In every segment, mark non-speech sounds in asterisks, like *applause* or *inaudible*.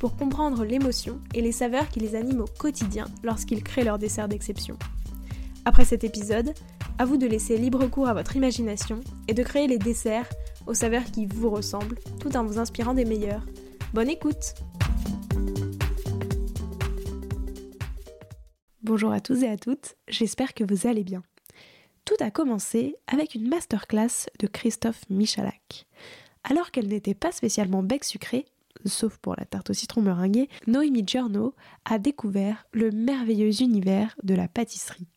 pour comprendre l'émotion et les saveurs qui les animent au quotidien lorsqu'ils créent leur dessert d'exception. Après cet épisode, à vous de laisser libre cours à votre imagination et de créer les desserts aux saveurs qui vous ressemblent tout en vous inspirant des meilleurs. Bonne écoute Bonjour à tous et à toutes, j'espère que vous allez bien. Tout a commencé avec une masterclass de Christophe Michalak. Alors qu'elle n'était pas spécialement bec sucré, sauf pour la tarte au citron meringuée, Noémie Giorno a découvert le merveilleux univers de la pâtisserie.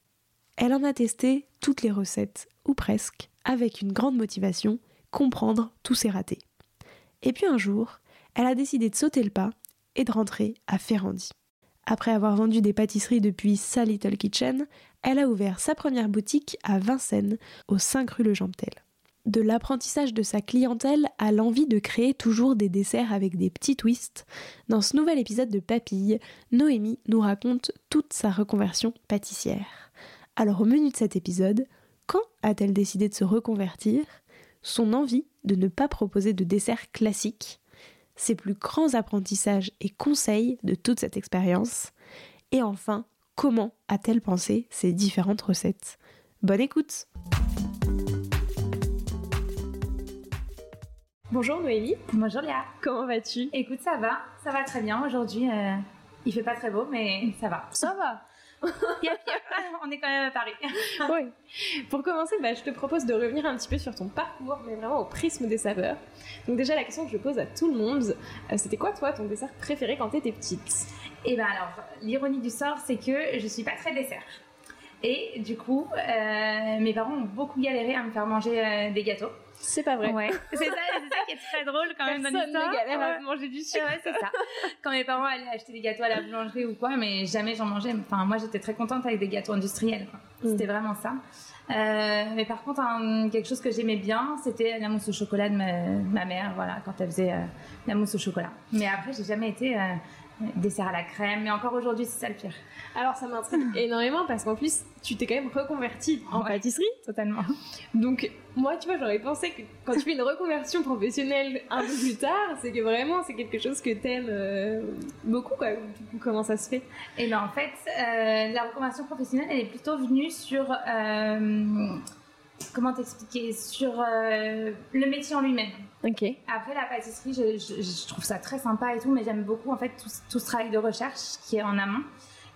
Elle en a testé toutes les recettes, ou presque, avec une grande motivation, comprendre tous ses ratés. Et puis un jour, elle a décidé de sauter le pas et de rentrer à Ferrandi. Après avoir vendu des pâtisseries depuis sa Little Kitchen, elle a ouvert sa première boutique à Vincennes, au 5 rue Le Jamptel. De l'apprentissage de sa clientèle à l'envie de créer toujours des desserts avec des petits twists, dans ce nouvel épisode de Papille, Noémie nous raconte toute sa reconversion pâtissière. Alors au menu de cet épisode, quand a-t-elle décidé de se reconvertir? Son envie de ne pas proposer de dessert classique ses plus grands apprentissages et conseils de toute cette expérience? Et enfin, comment a-t-elle pensé ces différentes recettes? Bonne écoute Bonjour Noémie. Bonjour Léa. Comment vas-tu? Écoute, ça va, ça va très bien. Aujourd'hui, euh, il fait pas très beau, mais ça va. Ça va *laughs* on est quand même à Paris. *laughs* oui. Pour commencer, bah, je te propose de revenir un petit peu sur ton parcours, mais vraiment au prisme des saveurs. Donc déjà, la question que je pose à tout le monde, euh, c'était quoi toi ton dessert préféré quand tu étais petite? Eh ben alors, l'ironie du sort, c'est que je suis pas très dessert. Et du coup, euh, mes parents ont beaucoup galéré à me faire manger euh, des gâteaux. C'est pas vrai. Ouais. C'est ça, ça, qui est très drôle quand même dans l'histoire. ne galère à manger du sucre. Ouais, c'est ça. Quand mes parents allaient acheter des gâteaux à la boulangerie ou quoi, mais jamais j'en mangeais. Enfin, moi, j'étais très contente avec des gâteaux industriels. Mm. C'était vraiment ça. Euh, mais par contre, quelque chose que j'aimais bien, c'était la mousse au chocolat de ma, mère, voilà, quand elle faisait la mousse au chocolat. Mais après, j'ai jamais été dessert à la crème, mais encore aujourd'hui, c'est ça le pire. Alors, ça m'intrigue *clears throat* énormément parce qu'en plus, tu t'es quand même reconvertie en pâtisserie. Totalement. Donc, moi, tu vois, j'aurais pensé que quand tu fais une reconversion professionnelle un peu plus tard, c'est que vraiment, c'est quelque chose que t'aimes euh, beaucoup, quoi. Comment ça se fait? Et eh ben, en fait, euh, la reconversion professionnelle, elle est plutôt venue sur. Euh, comment t'expliquer Sur le métier en lui-même. Ok. Après la pâtisserie, je, trouve ça très sympa et tout, mais j'aime beaucoup en fait tout, ce travail de recherche qui est en amont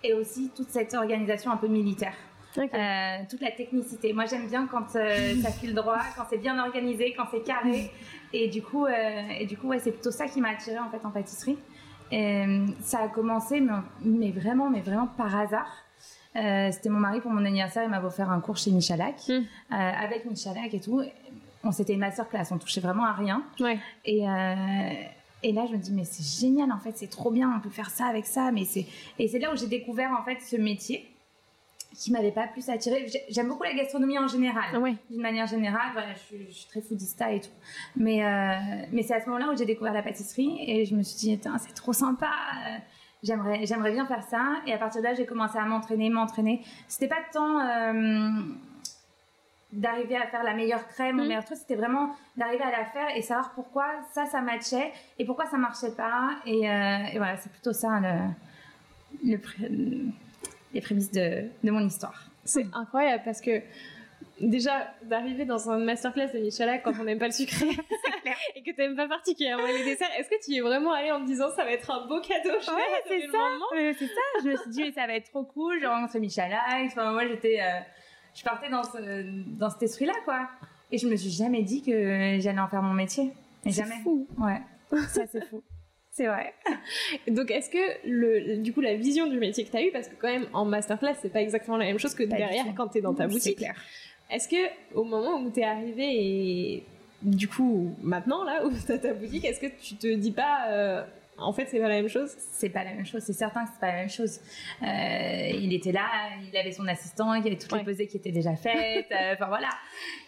et aussi toute cette organisation un peu militaire. Euh, toute la technicité. Moi, j'aime bien quand euh, *laughs* ça file droit, quand c'est bien organisé, quand c'est carré. Et du coup, euh, et du coup, ouais, c'est plutôt ça qui m'a attirée en fait en pâtisserie. Et, ça a commencé, mais, vraiment, mais vraiment par hasard. C'était mon mari pour mon anniversaire, il m'a offert un cours chez Michalak, hmm. avec Michalak et tout on c'était une masterclass, on touchait vraiment à rien. Ouais. Et, euh, et là, je me dis, mais c'est génial, en fait, c'est trop bien, on peut faire ça avec ça. Mais c'est... Et c'est là où j'ai découvert, en fait, ce métier qui m'avait pas plus attiré. J'aime beaucoup la gastronomie en général. D'une manière générale, voilà, je, suis, très foodista et tout. Mais, euh, mais c'est à ce moment-là où j'ai découvert la pâtisserie et je me suis dit, c'est trop sympa. Euh, j'aimerais, j'aimerais bien faire ça. Et à partir de là, j'ai commencé à m'entraîner, m'entraîner. C'était pas tant d'arriver à faire la meilleure crème ou le mmh. meilleur truc, c'était vraiment d'arriver à la faire et savoir pourquoi ça, ça matchait et pourquoi ça marchait pas. Et, euh, voilà, c'est plutôt ça le, les prémices de, de mon histoire. C'est incroyable parce que déjà d'arriver dans un masterclass de Michelin quand on n'aime pas le sucré *laughs* et que tu n'aimes pas particulièrement les desserts, est-ce que tu y es vraiment allé en te disant ça va être un beau cadeau Ouais, c'est ça. c'est ça. Je me suis dit ça va être trop cool. J'ai rencontré Michelin. Enfin, moi j'étais euh, je partais dans, ce, dans cet esprit-là, quoi. Et je me suis jamais dit que j'allais en faire mon métier. Mais jamais. fou. Ouais. Ça, c'est fou. *laughs* C'est vrai. *laughs* Donc, est-ce que, le, du coup, la vision du métier que tu as eu, parce que quand même, en masterclass, c'est pas exactement la même chose que derrière quand tu es dans ta boutique. clair. Est-ce que, au moment où tu es arrivé et du coup, maintenant, là, où tu as ta boutique, est-ce que tu te dis pas, euh, en fait, c'est pas la même chose? C'est pas la même chose, c'est certain que c'est pas la même chose. Euh, il était là, il avait son assistant, il y avait toutes les pesées qui étaient déjà faites. Euh, enfin voilà.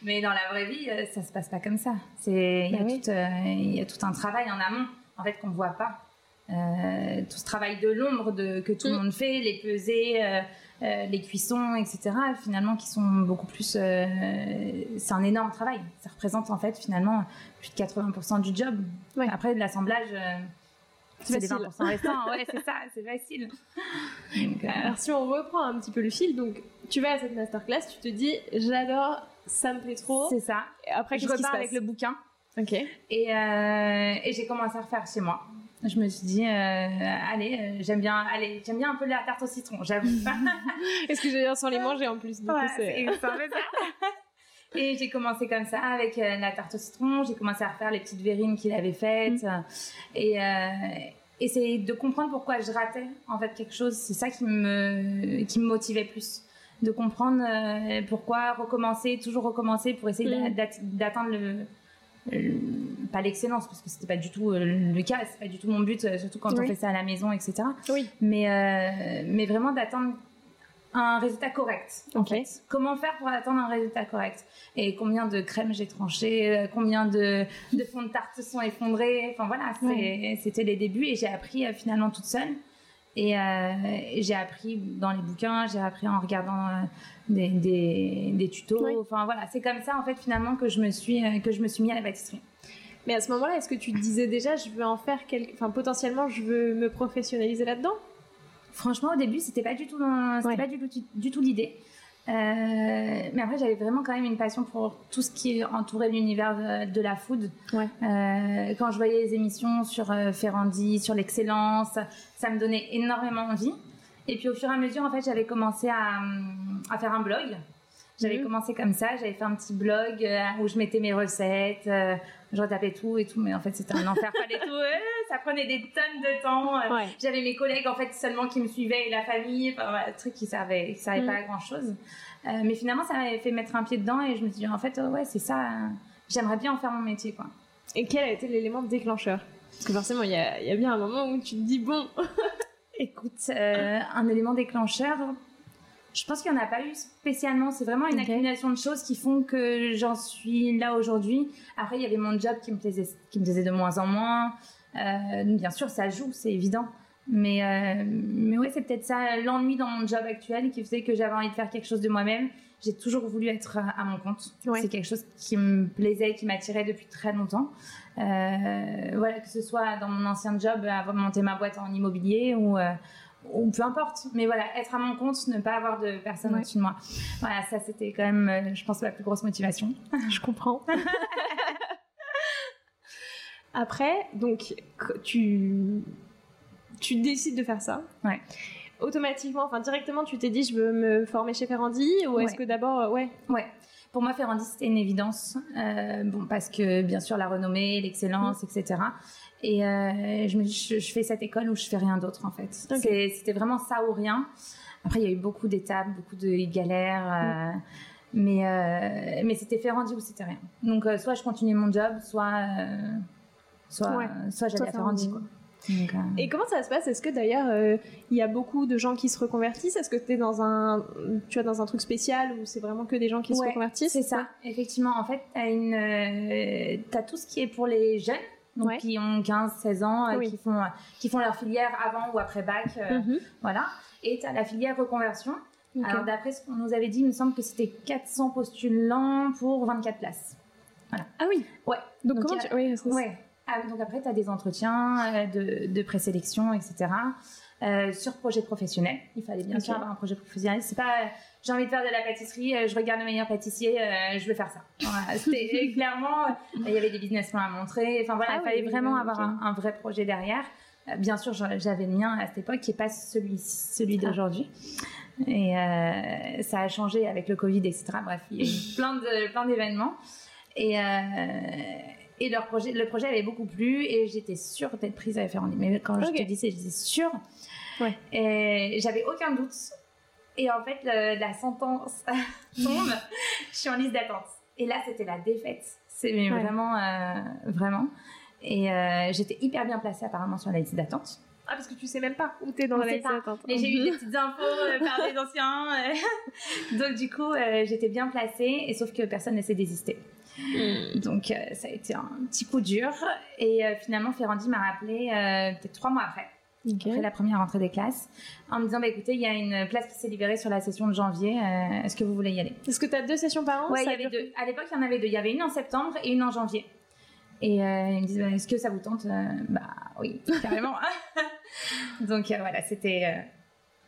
Mais dans la vraie vie, ça se passe pas comme ça. C'est il y, a bah tout, il y a tout un travail en amont, en fait, qu'on voit pas. tout ce travail de l'ombre de, que tout le mm. monde fait, les pesées, les cuissons, etc. Finalement, qui sont beaucoup plus. c'est un énorme travail. Ça représente en fait finalement plus de 80% du job. Après, de l'assemblage c'est des 20% restants, ouais, c'est ça, c'est facile. *laughs* Euh, Alors, si on reprend un petit peu le fil, donc tu vas à cette masterclass, tu te dis, j'adore, ça me plaît trop. C'est ça. Et après, je repars avec le bouquin. Ok. Et, euh, et j'ai commencé à refaire chez moi. Je me suis dit, euh, allez, j'aime bien, allez, j'aime bien un peu la tarte au citron, j'avoue. *laughs* Est-ce que j'ai sans les manger en plus du ouais, c'est ça. *laughs* Et j'ai commencé comme ça avec euh, la tarte au citron. J'ai commencé à refaire les petites verrines qu'il avait faites. Mm. Et euh, essayer de comprendre pourquoi je ratais en fait quelque chose. C'est ça qui me, qui me motivait plus. De comprendre euh, pourquoi recommencer, toujours recommencer pour essayer mm. d'atteindre le, pas l'excellence parce que c'était pas du tout le cas c'est pas du tout mon but surtout quand on fait ça à la maison etc oui. mais mais vraiment d'atteindre un résultat correct. En fait. Comment faire pour attendre un résultat correct? Et combien de crèmes j'ai tranché euh, Combien de, de fonds de tarte sont effondrés? Enfin voilà, c'était les débuts et j'ai appris euh, finalement toute seule. Et, euh, j'ai appris dans les bouquins, j'ai appris en regardant des, des, tutos. Enfin voilà, c'est comme ça en fait finalement que je me suis que je me suis mis à la pâtisserie. Mais à ce moment-là, est-ce que tu te disais déjà, je veux en faire quelque, enfin potentiellement, je veux me professionnaliser là-dedans? Franchement, au début, c'était pas du tout, c'était pas du tout, du tout l'idée. Euh, mais après, j'avais vraiment quand même une passion pour tout ce qui entourait l'univers de, la food. Ouais. Euh, quand je voyais les émissions sur euh, Ferrandi, sur l'excellence, ça me donnait énormément envie. Et puis au fur et à mesure, en fait, j'avais commencé à, à, faire un blog. J'avais mhm. commencé comme ça, j'avais fait un petit blog où je mettais mes recettes, je retapais tout et tout, mais en fait c'était un enfer, fallait tout, ça prenait des tonnes de temps. J'avais mes collègues en fait seulement qui me suivaient et la famille, enfin voilà, truc qui servait, qui servait pas à mm. grand chose. Euh, mais finalement ça m'avait fait mettre un pied dedans et je me suis dit en fait ouais c'est ça, j'aimerais bien en faire mon métier quoi. Et quel a été l'élément déclencheur? Parce que forcément il y a, y a, bien un moment où tu te dis bon. *laughs* Écoute, euh, un élément déclencheur, je pense qu'il n'y en a pas eu spécialement. C'est vraiment une accumulation de choses qui font que j'en suis là aujourd'hui. Après, il y avait mon job qui me plaisait, qui me plaisait de moins en moins. Euh, bien sûr, ça joue, c'est évident. Mais, euh, mais ouais, c'est peut-être ça, l'ennui dans mon job actuel qui faisait que j'avais envie de faire quelque chose de moi-même. J'ai toujours voulu être à, mon compte. C'est quelque chose qui me plaisait, qui m'attirait depuis très longtemps. Euh, voilà, que ce soit dans mon ancien job, avoir monté ma boîte en immobilier ou, ou peu importe. Mais voilà, être à mon compte, ne pas avoir de personne au-dessus de moi. Voilà, ça c'était quand même, euh, je pense, la plus grosse motivation. Je comprends. *laughs* Après, donc, tu, tu décides de faire ça. Ouais. Automatiquement, enfin directement, tu t'es dit, je veux me former chez Ferrandi ou est-ce que d'abord, euh, ouais. Ouais. Pour moi, Ferrandi, c'était une évidence. Euh, bon, parce que bien sûr, la renommée, l'excellence, mm. etc. Et euh, je me dis, je, fais cette école où je fais rien d'autre en fait. C'était vraiment ça ou rien. Après, il y a eu beaucoup d'étapes, beaucoup de galères. Euh, mm. Mais, mais c'était Ferrandi ou c'était rien. Donc, soit je continuais mon job, soit, soit, soit j'allais à Ferrandi. Quoi. Donc, Et comment ça se passe? Est-ce que d'ailleurs il y a beaucoup de gens qui se reconvertissent? Est-ce que tu es dans un, tu vois, dans un truc spécial ou c'est vraiment que des gens qui se reconvertissent? C'est ça, effectivement. En fait, tu as, as, tout ce qui est pour les jeunes donc qui ont 15, 16 ans, euh, qui, font, qui font leur filière avant ou après bac. Euh, mhm. Voilà. Et tu as la filière reconversion. Alors, d'après ce qu'on nous avait dit, il me semble que c'était 400 postulants pour 24 places. Voilà. Ah oui Ouais. Donc, comment tu... Oui, ouais. Ah, donc après, tu as des entretiens euh, de, de présélection, etc. Euh, sur projet professionnel. Il fallait bien sûr avoir un projet professionnel. C'est pas j'ai envie de faire de la pâtisserie, euh, je regarde le meilleur pâtissier, euh, je veux faire ça. Voilà, *laughs* c'était clairement, il y avait des business plans à montrer. Enfin voilà, ah il fallait vraiment avoir un, vrai projet derrière. bien sûr, j'avais le mien à cette époque, qui est pas celui celui ah. d'aujourd'hui. Et ça a changé avec le Covid, etc. Bref, il y a eu plein d'événements. Et et leur projet, le projet avait beaucoup plu et j'étais sûre d'être prise à faire Mais quand je te disais, j'étais sûre. Ouais. Et j'avais aucun doute. Et en fait, la sentence *laughs* tombe. je suis en liste d'attente. Et là, c'était la défaite. C'est vraiment, euh, vraiment. Et euh, j'étais hyper bien placée apparemment sur la liste d'attente. Ah, parce que tu sais même pas où t'es dans la liste d'attente. Mais j'ai eu des *laughs* petites infos euh, par des anciens. Euh. *laughs* Donc, du coup, j'étais bien placée, et sauf que personne ne s'est désisté. Hmm. Donc, ça a été un petit coup dur. Et finalement, Ferrandi m'a rappelé peut-être trois mois après. Après la première rentrée des classes, en me disant bah écoutez, il y a une place qui s'est libérée sur la session de janvier. Est-ce que vous voulez y aller? Est-ce que tu as deux sessions par an? Ouais, il y avait deux. À l'époque, il y en avait deux. Il y avait une en septembre et une en janvier. Et euh, ils me disent, est-ce que ça vous tente? Euh, Bah oui, *laughs* carrément. *laughs* Donc euh, voilà, c'était.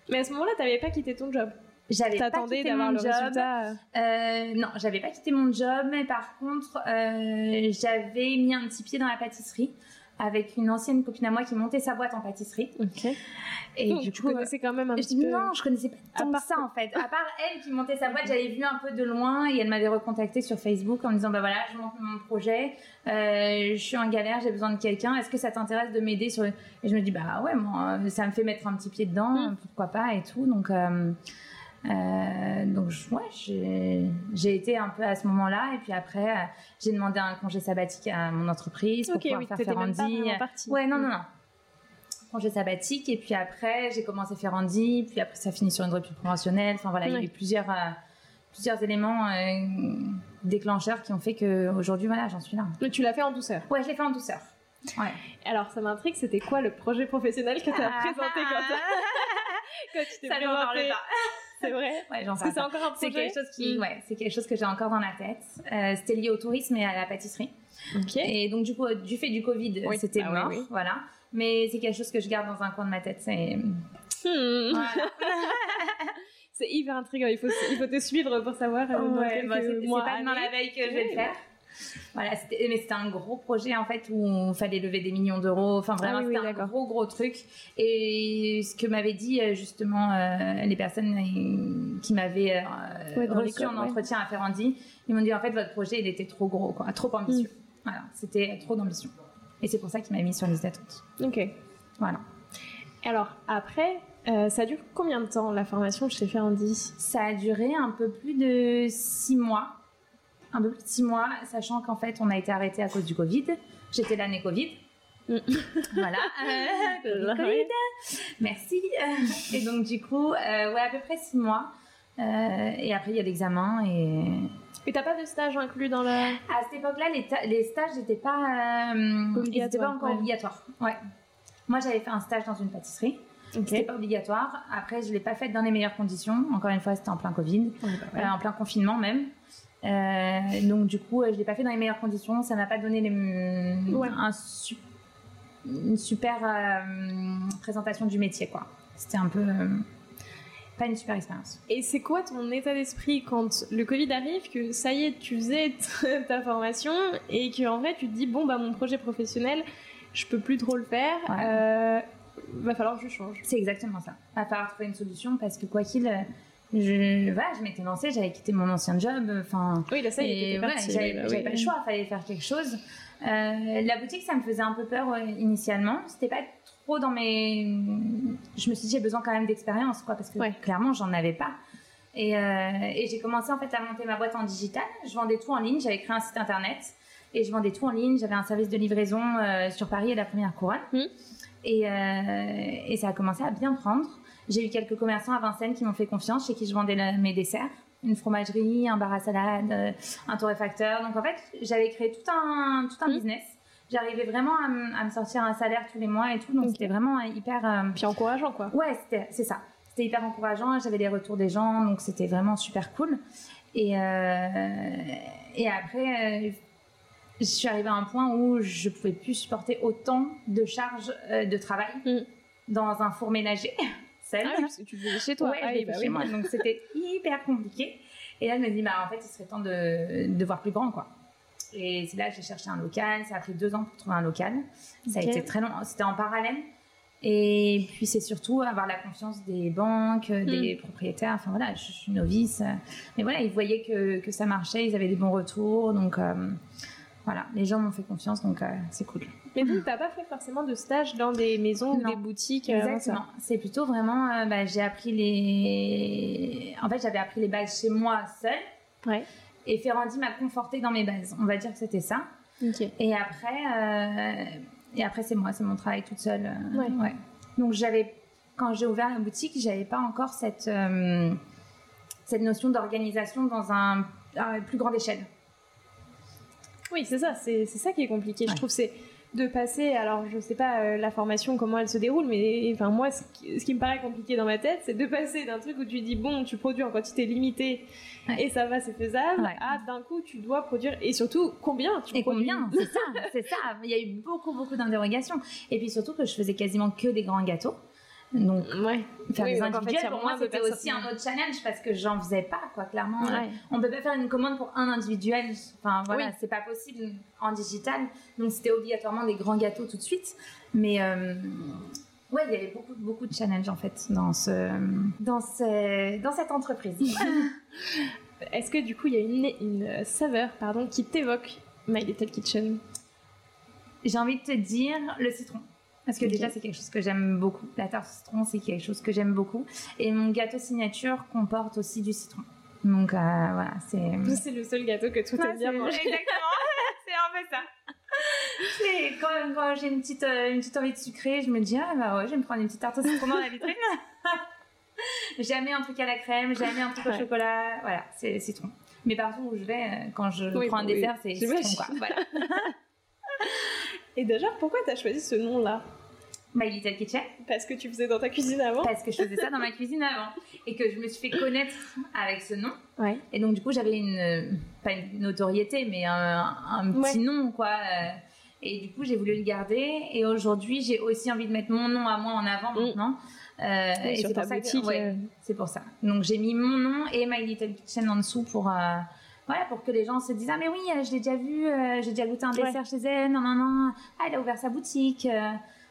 Mais à ce moment-là, tu n'avais pas quitté ton job? J'avais pas quitté le job. résultat. Euh, non, j'avais pas quitté mon job, mais par contre, j'avais mis un petit pied dans la pâtisserie avec une ancienne copine à moi qui montait sa boîte en pâtisserie. Ok. Et du tu coup, connaissais quand même un petit peu. Non, je connaissais pas tant que ça en fait. À part elle qui montait sa boîte, j'avais vu un peu de loin et elle m'avait recontacté sur Facebook en me disant bah voilà, je monte mon projet, euh, je suis en galère, j'ai besoin de quelqu'un. Est-ce que ça t'intéresse de m'aider sur Et je me dis bah ouais, moi, ça me fait mettre un petit pied dedans, mm. pourquoi pas et tout. Donc euh, euh, donc ouais, j'ai été un peu à ce moment-là et puis après euh, j'ai demandé un congé sabbatique à mon entreprise pour pouvoir faire Ferrandi. Ouais, non, non, non. Congé sabbatique et puis après j'ai commencé Ferrandi, puis après ça finit sur une rupture conventionnelle. Enfin voilà, il y a eu plusieurs euh, plusieurs éléments déclencheurs qui ont fait que aujourd'hui voilà j'en suis là. Mais tu l'as fait en douceur. Ouais, je l'ai fait en douceur. Ouais. Alors ça m'intrigue, c'était quoi le projet professionnel que tu as ah, présenté quand, *laughs* quand tu t'es présenté. C'est vrai? Ouais, j'en sais. C'est encore un projet? C'est quelque chose qui, mm. ouais, c'est quelque chose que j'ai encore dans la tête. Euh, c'était lié au tourisme et à la pâtisserie. Ok. Et donc du coup, du fait du Covid, c'était ah mort, voilà. Mais c'est quelque chose que je garde dans un coin de ma tête. C'est. Hmm. *laughs* c'est hyper intriguant. Il faut, il faut te suivre pour savoir. Euh, ouais, bah, c'est pas demain la veille que je vais le faire. Voilà, mais c'était un gros projet en fait où il fallait lever des millions d'euros. Enfin vraiment, ah c'était un gros gros truc. Et ce que m'avaient dit euh, justement euh, les personnes euh, qui m'avaient euh, reçu en entretien à Ferrandi, ils m'ont dit en fait votre projet il était trop gros, quoi, trop ambitieux. Mm. Voilà, c'était trop d'ambition. Et c'est pour ça qu'il m'a mis sur les d'attente. Ok. Voilà. Alors après, ça dure combien de temps la formation chez Ferrandi? Ça a duré un peu plus de six mois un peu plus de six mois, sachant qu'en fait, on a été arrêté à cause du Covid. J'étais l'année Covid. Mm. *laughs* voilà. *laughs* Euh, COVID. Merci. et donc, du coup, euh, ouais, à peu près six mois. Euh, et après, il y a l'examen et. Et t'as pas de stage inclus dans la. À cette époque-là, les, les, stages n'étaient pas, euh, pas encore obligatoires. Ouais. Moi, j'avais fait un stage dans une pâtisserie. Okay. C'était pas obligatoire. Après, je l'ai pas fait dans les meilleures conditions. Encore une fois, c'était en plein Covid, bah en plein confinement même. Euh, donc du coup, je l'ai pas fait dans les meilleures conditions. Ça m'a pas donné les, un une super euh, présentation du métier, quoi. C'était un peu euh, pas une super expérience. Et c'est quoi ton état d'esprit quand le Covid arrive, que ça y est, tu faisais *laughs* ta formation et que en fait tu te dis bon bah mon projet professionnel, je peux plus trop le faire. va falloir que je change. C'est exactement ça. Va falloir trouver une solution parce que quoi qu'il je, voilà, je m'étais lancée, j'avais quitté mon ancien job. Enfin, oui, là, ça, et voilà, j'avais bah pas le choix, il fallait faire quelque chose. Euh, la boutique, ça me faisait un peu peur euh, initialement. C'était pas trop dans mes. Je me suis dit, j'ai besoin quand même d'expérience, quoi, parce que clairement, j'en avais pas. Et, euh, et j'ai commencé en fait à monter ma boîte en digital. Je vendais tout en ligne. J'avais créé un site internet et je vendais tout en ligne. J'avais un service de livraison sur Paris et la première couronne. Mmh. Et, euh, et ça a commencé à bien prendre. J'ai eu quelques commerçants à Vincennes qui m'ont fait confiance, chez qui je vendais mes desserts, une fromagerie, un bar à salade, euh, un torréfacteur. Donc en fait, j'avais créé tout un, tout un mmh. business. J'arrivais vraiment à, me sortir un salaire tous les mois et tout, donc c'était vraiment hyper. Euh, Puis encourageant quoi. Ouais, c'est ça. C'était hyper encourageant. J'avais des retours des gens, donc c'était vraiment super cool. Et euh, et après. je suis arrivée à un point où je pouvais plus supporter autant de charges de travail mmh. dans un four ménager. Ah tu faisais chez toi. ah, bah chez moi. Donc c'était hyper compliqué. Et là, je me dis, bah, en fait, il serait temps de, de voir plus grand, quoi. Et c'est là que j'ai cherché un local. Ça a pris deux ans pour trouver un local. Ça a été très long. C'était en parallèle. Et puis, c'est surtout avoir la confiance des banques, des hmm. propriétaires. Enfin, voilà, je, suis novice. Mais voilà, ils voyaient que, que, ça marchait. Ils avaient des bons retours. Donc, euh, voilà, les gens m'ont fait confiance. Donc, euh, c'est cool. Mais tu n'as pas fait forcément de stage dans des maisons ou des boutiques euh, Exactement. C'est plutôt vraiment, euh, bah, j'ai appris les. En fait, j'avais appris les bases chez moi seule. Ouais. Et Ferrandi m'a conforté dans mes bases. On va dire que c'était ça. Et après, et après c'est moi, c'est mon travail toute seule. ouais. Donc j'avais, quand j'ai ouvert la boutique, j'avais pas encore cette cette notion d'organisation dans un, à plus grande échelle. Oui, c'est ça, c'est ça qui est compliqué. Je trouve c'est de passer, alors je sais pas euh, la formation comment elle se déroule, mais enfin moi ce qui, me paraît compliqué dans ma tête, c'est de passer d'un truc où tu dis bon tu produis en quantité limitée et ça va c'est faisable, à d'un coup tu dois produire et surtout combien tu et combien c'est ça, c'est ça. Il y a eu beaucoup beaucoup d'interrogations et puis surtout que je faisais quasiment que des grands gâteaux. Donc, ouais. faire des individuels, pour moi, c'était aussi un autre challenge parce que j'en faisais pas, quoi, clairement. On peut pas faire une commande pour un individuel. Enfin, voilà, c'est pas possible en digital. Donc, c'était obligatoirement des grands gâteaux tout de suite. Mais, euh, ouais, il y avait beaucoup, beaucoup de challenges, en fait, dans ce, dans ce, dans cette entreprise. *laughs* Est-ce que, du coup, il y a une, une saveur, pardon, qui t'évoque My Little Kitchen? J'ai envie de te dire le citron. Parce que déjà, c'est quelque chose que j'aime beaucoup. La tarte au citron, c'est quelque chose que j'aime beaucoup. Et mon gâteau signature comporte aussi du citron. Donc euh, voilà, c'est. C'est le seul gâteau que tout est bien mangé. *laughs* Exactement, *laughs* c'est un peu ça. C'est quand, quand j'ai une petite, euh, une petite envie de sucré, je me dis, ah bah ouais, je vais me prendre une petite tarte au citron dans la vitrine. *laughs* jamais un truc à la crème, jamais un truc au chocolat. Voilà, c'est citron. Mais partout où je vais, euh, quand je prends un dessert, c'est citron, quoi. Voilà. Et déjà, pourquoi tu as choisi ce nom-là My Little Kitchen. Parce que tu faisais dans ta cuisine avant Parce que je faisais ça dans ma cuisine avant. Et que je me suis fait connaître avec ce nom. Ouais. Et donc, du coup, j'avais une, pas une notoriété, mais un, petit nom, quoi. Et du coup, j'ai voulu le garder. Et aujourd'hui, j'ai aussi envie de mettre mon nom à moi en avant mm. maintenant. Euh, et c'est pour, ça que, euh. c'est pour ça. Donc, j'ai mis mon nom et My Little Kitchen en dessous pour. Euh, voilà, pour que les gens se disent ah mais oui, je l'ai déjà vu, j'ai déjà goûté un dessert chez elle, non non non, ah, elle a ouvert sa boutique,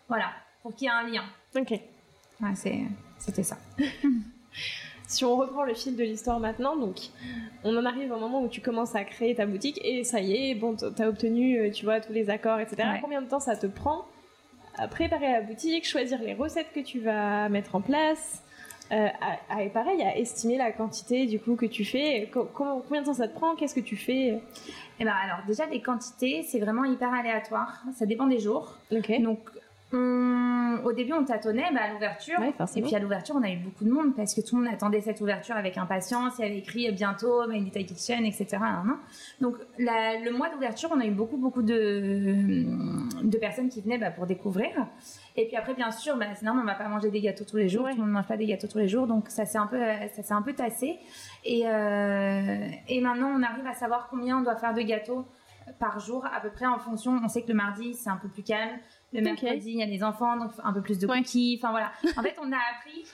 voilà pour qu'il y ait un lien. Ok. Ouais, c'était ça. *laughs* si on reprend le fil de l'histoire maintenant, donc on en arrive au moment où tu commences à créer ta boutique et ça y est, bon, as obtenu, euh, tu vois, tous les accords, etc. Combien de temps ça te prend à préparer la boutique, choisir les recettes que tu vas mettre en place euh, et pareil, à estimer la quantité du coup que tu fais. combien de temps ça te prend? Qu'est-ce que tu fais? Eh ben alors déjà les quantités, c'est vraiment hyper aléatoire. Ça dépend des jours. Donc au début, on tâtonnait bah, à l'ouverture. et puis à l'ouverture, on a eu beaucoup de monde parce que tout le monde attendait cette ouverture avec impatience. Il y avait écrit bientôt My Little Kitchen, etc. Donc le mois d'ouverture, on a eu beaucoup, beaucoup de, de personnes qui venaient bah, pour découvrir. Et puis après, bien sûr, bah, sinon, on va pas manger des gâteaux tous les jours. Le monde ne mange pas des gâteaux tous les jours. Donc ça s'est un peu, ça s'est un peu tassé. Et, euh, et maintenant, on arrive à savoir combien on doit faire de gâteaux par jour à peu près en fonction. On sait que le mardi, c'est un peu plus calme. Le mercredi, il y a les enfants, donc un peu plus de cookies. Enfin voilà. En fait, on a appris.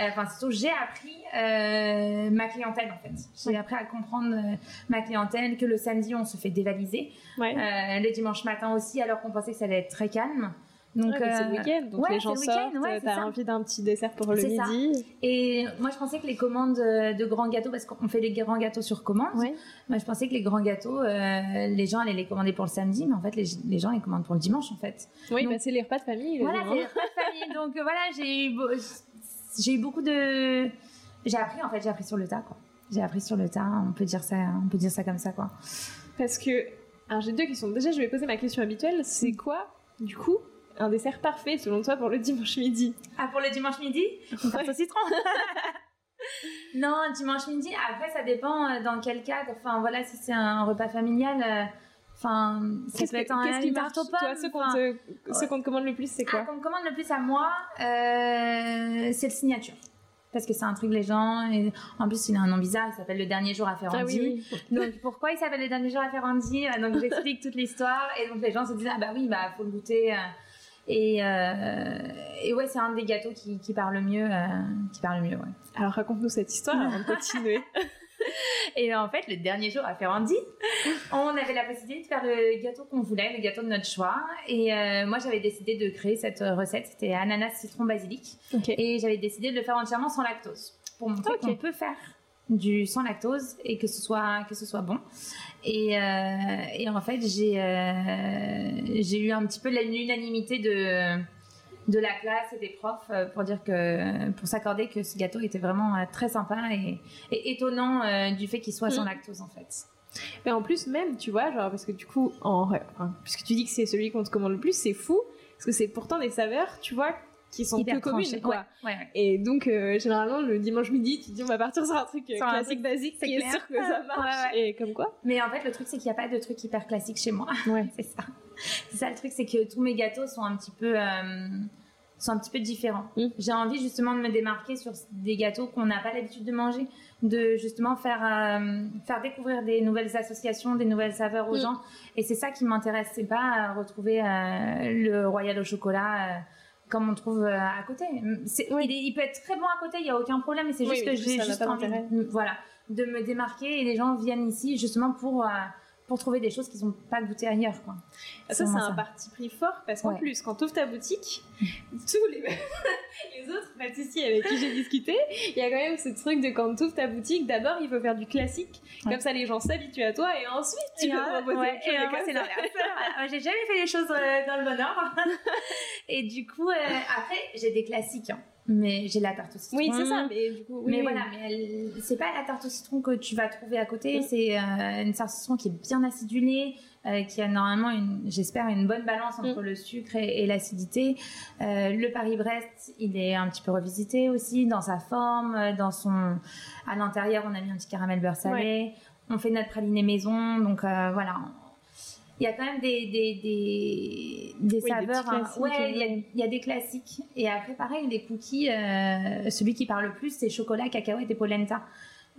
Euh, enfin, surtout, j'ai appris euh, ma clientèle en fait. J'ai appris à comprendre euh, ma clientèle, que le samedi on se fait dévaliser, ouais. les dimanches matin aussi, alors qu'on pensait que ça allait être très calme. Donc c'est le euh, week-end, donc les gens sortent, ouais, t'as envie d'un petit dessert pour le midi. Et moi je pensais que les commandes de grands gâteaux, parce qu'on fait des grands gâteaux sur commande, moi je pensais que les grands gâteaux, euh, les gens allaient les commander pour le samedi, mais en fait les, les gens les commandent pour le dimanche en fait. Oui, bah, c'est les repas de famille. Voilà, c'est les repas de famille. donc euh, voilà, j'ai eu, j'ai eu beaucoup de... J'ai appris en fait, j'ai appris sur le tas quoi. J'ai appris sur le tas, on peut dire ça, on peut dire ça comme ça quoi. Parce que, alors j'ai deux questions. Déjà je vais poser ma question habituelle, c'est quoi du coup un dessert parfait selon toi pour le dimanche midi Ah, pour le dimanche midi? Une tarte au citron Non, dimanche midi, après ça dépend euh, dans quel cadre. Enfin voilà, si c'est un repas familial. euh, Enfin, ça peut être un, une tarte aux pommes. ce qu'on te, commande le plus, c'est quoi? Ah, qu'on me commande le plus à moi, euh, c'est le signature. Parce que c'est un truc les gens. Et en plus, il a un nom bizarre. Il s'appelle le dernier jour à Ferrandi. Ah oui, oui. *laughs* Donc pourquoi il s'appelle le dernier jour à Ferrandi? Euh, Donc j'explique toute l'histoire et donc les gens se disent ah bah oui bah faut le goûter. Euh, et, euh, et ouais, c'est un des gâteaux qui, qui parle le mieux. Euh, qui parle mieux, ouais. Alors raconte-nous cette histoire avant de *laughs* continuer. et en fait, le dernier jour à Ferrandi, on avait la possibilité de faire le gâteau qu'on voulait, le gâteau de notre choix. Et euh, moi, j'avais décidé de créer cette recette. C'était ananas, citron, basilic. Et j'avais décidé de le faire entièrement sans lactose pour montrer qu'on peut faire du sans lactose et que ce soit que ce soit bon et, euh, et en fait j'ai euh, j'ai eu un petit peu l'unanimité de de la classe et des profs euh, pour dire que pour s'accorder que ce gâteau était vraiment très sympa et, et étonnant euh, du fait qu'il soit sans mm. lactose en fait Mais en plus, même, tu vois, genre, parce que du coup, en, puisque tu dis que c'est celui qu'on te commande le plus, c'est fou, parce que c'est pourtant des saveurs, tu vois, qui sont peu communes, quoi. Et donc, euh, généralement, le dimanche midi, tu te dis, on va partir sur un truc euh, classique, basique, qui est sûr que ça marche. Et comme quoi. Mais en fait, le truc, c'est qu'il n'y a pas de truc hyper classique chez moi. Ouais. *laughs* c'est ça. C'est ça le truc, c'est que tous mes gâteaux sont un petit peu. Euh, sont un petit peu différents. Mm. J'ai envie justement de me démarquer sur des gâteaux qu'on n'a pas l'habitude de manger, de justement faire faire découvrir des nouvelles associations, des nouvelles saveurs aux mm. gens. Et c'est ça qui m'intéresse, c'est pas retrouver le royal au chocolat. Euh, comme on trouve à côté. Il, peut être très bon à côté, il y a aucun problème, mais c'est juste que j'ai juste envie, voilà, de me démarquer et les gens viennent ici justement pour pour trouver des choses qui sont pas goûtées ailleurs. Quoi. Ça, c'est un parti pris fort parce qu'en plus, quand tu ouvres ta boutique, *laughs* tous les, *laughs* les autres pâtissiers avec qui j'ai discuté, il y a quand même ce truc de quand tu ouvres ta boutique, d'abord il faut faire du classique, comme ça les gens s'habituent à toi et ensuite tu peux proposer ouais, c'est j'ai jamais fait les choses euh, dans le bon ordre. *laughs* et du coup, euh, après, j'ai des classiques. Hein mais j'ai la tarte au citron. Oui, c'est ça. Mais, du coup, mais voilà, mais c'est pas la tarte au citron que tu vas trouver à côté. C'est euh, une tarte au citron qui est bien acidulée, euh, qui a normalement, une, j'espère, une bonne balance entre mm. le sucre et, l'acidité. Euh, le Paris-Brest, il est un petit peu revisité aussi dans sa forme, dans son. À l'intérieur, on a mis un petit caramel beurre salé. On fait notre praliné maison, donc voilà il y a quand même des, des, des, des saveurs. Hein. Ouais, il y, a, des classiques. Et après, pareil, les cookies, euh, celui qui parle le plus, c'est chocolat, cacahuète et polenta.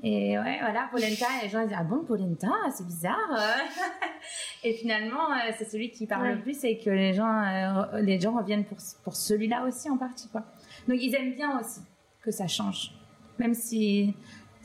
Et ouais, voilà, polenta, et les gens disent Ah bon, polenta, c'est bizarre. *laughs* et finalement, euh, c'est celui qui parle le plus et que les gens, euh, les gens reviennent pour, pour celui-là aussi en partie. Quoi. Donc ils aiment bien aussi que ça change. Même si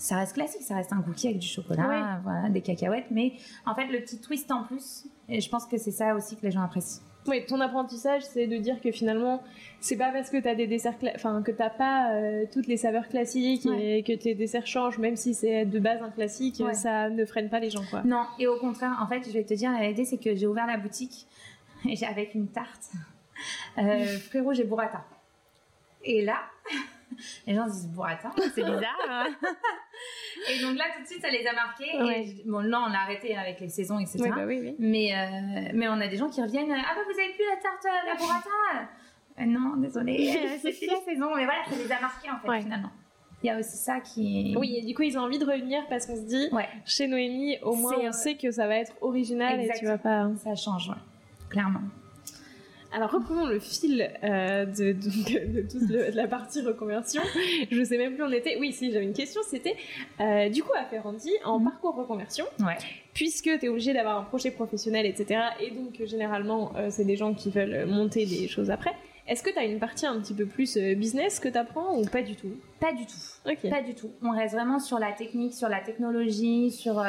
ça reste classique, ça reste un cookie avec du chocolat, voilà, des cacahuètes, mais en fait le petit twist en plus, et je pense que c'est ça aussi que les gens apprécient. Oui, ton apprentissage, c'est de dire que finalement, c'est pas parce que tu as des desserts, enfin que t'as pas euh, toutes les saveurs classiques et que tes desserts changent, même si c'est de base un classique, ça ne freine pas les gens, quoi. Non, et au contraire, en fait, je vais te dire la vérité, c'est que j'ai ouvert la boutique *laughs* avec une tarte, euh, fruits rouges et burrata. Et là, *laughs* les gens se disent bon attends c'est bizarre hein. *laughs* et donc là tout de suite ça les a marqués. Bon là on a arrêté avec les saisons etc bah mais euh, mais on a des gens qui reviennent ah bah vous avez plus la tarte euh, la burrata! Euh, non désolé *laughs* c'est la saison mais voilà ça les a marqués en fait finalement. Il y a aussi ça qui oui et du coup ils ont envie de revenir parce qu'on se dit chez Noémie au moins on sait que ça va être original et tu vas pas ça change clairement alors reprenons le fil euh, de, toute la partie reconversion. Je sais même plus où on était. Oui, si j'avais une question, c'était euh, du coup à Ferrandi en mhm. parcours reconversion. Ouais. Puisque tu es obligé d'avoir un projet professionnel, etc. Et donc généralement, euh, c'est des gens qui veulent monter des choses après. Est-ce que tu as une partie un petit peu plus business que tu apprends ou pas du tout? Pas du tout. Pas du tout. On reste vraiment sur la technique, sur la technologie, sur,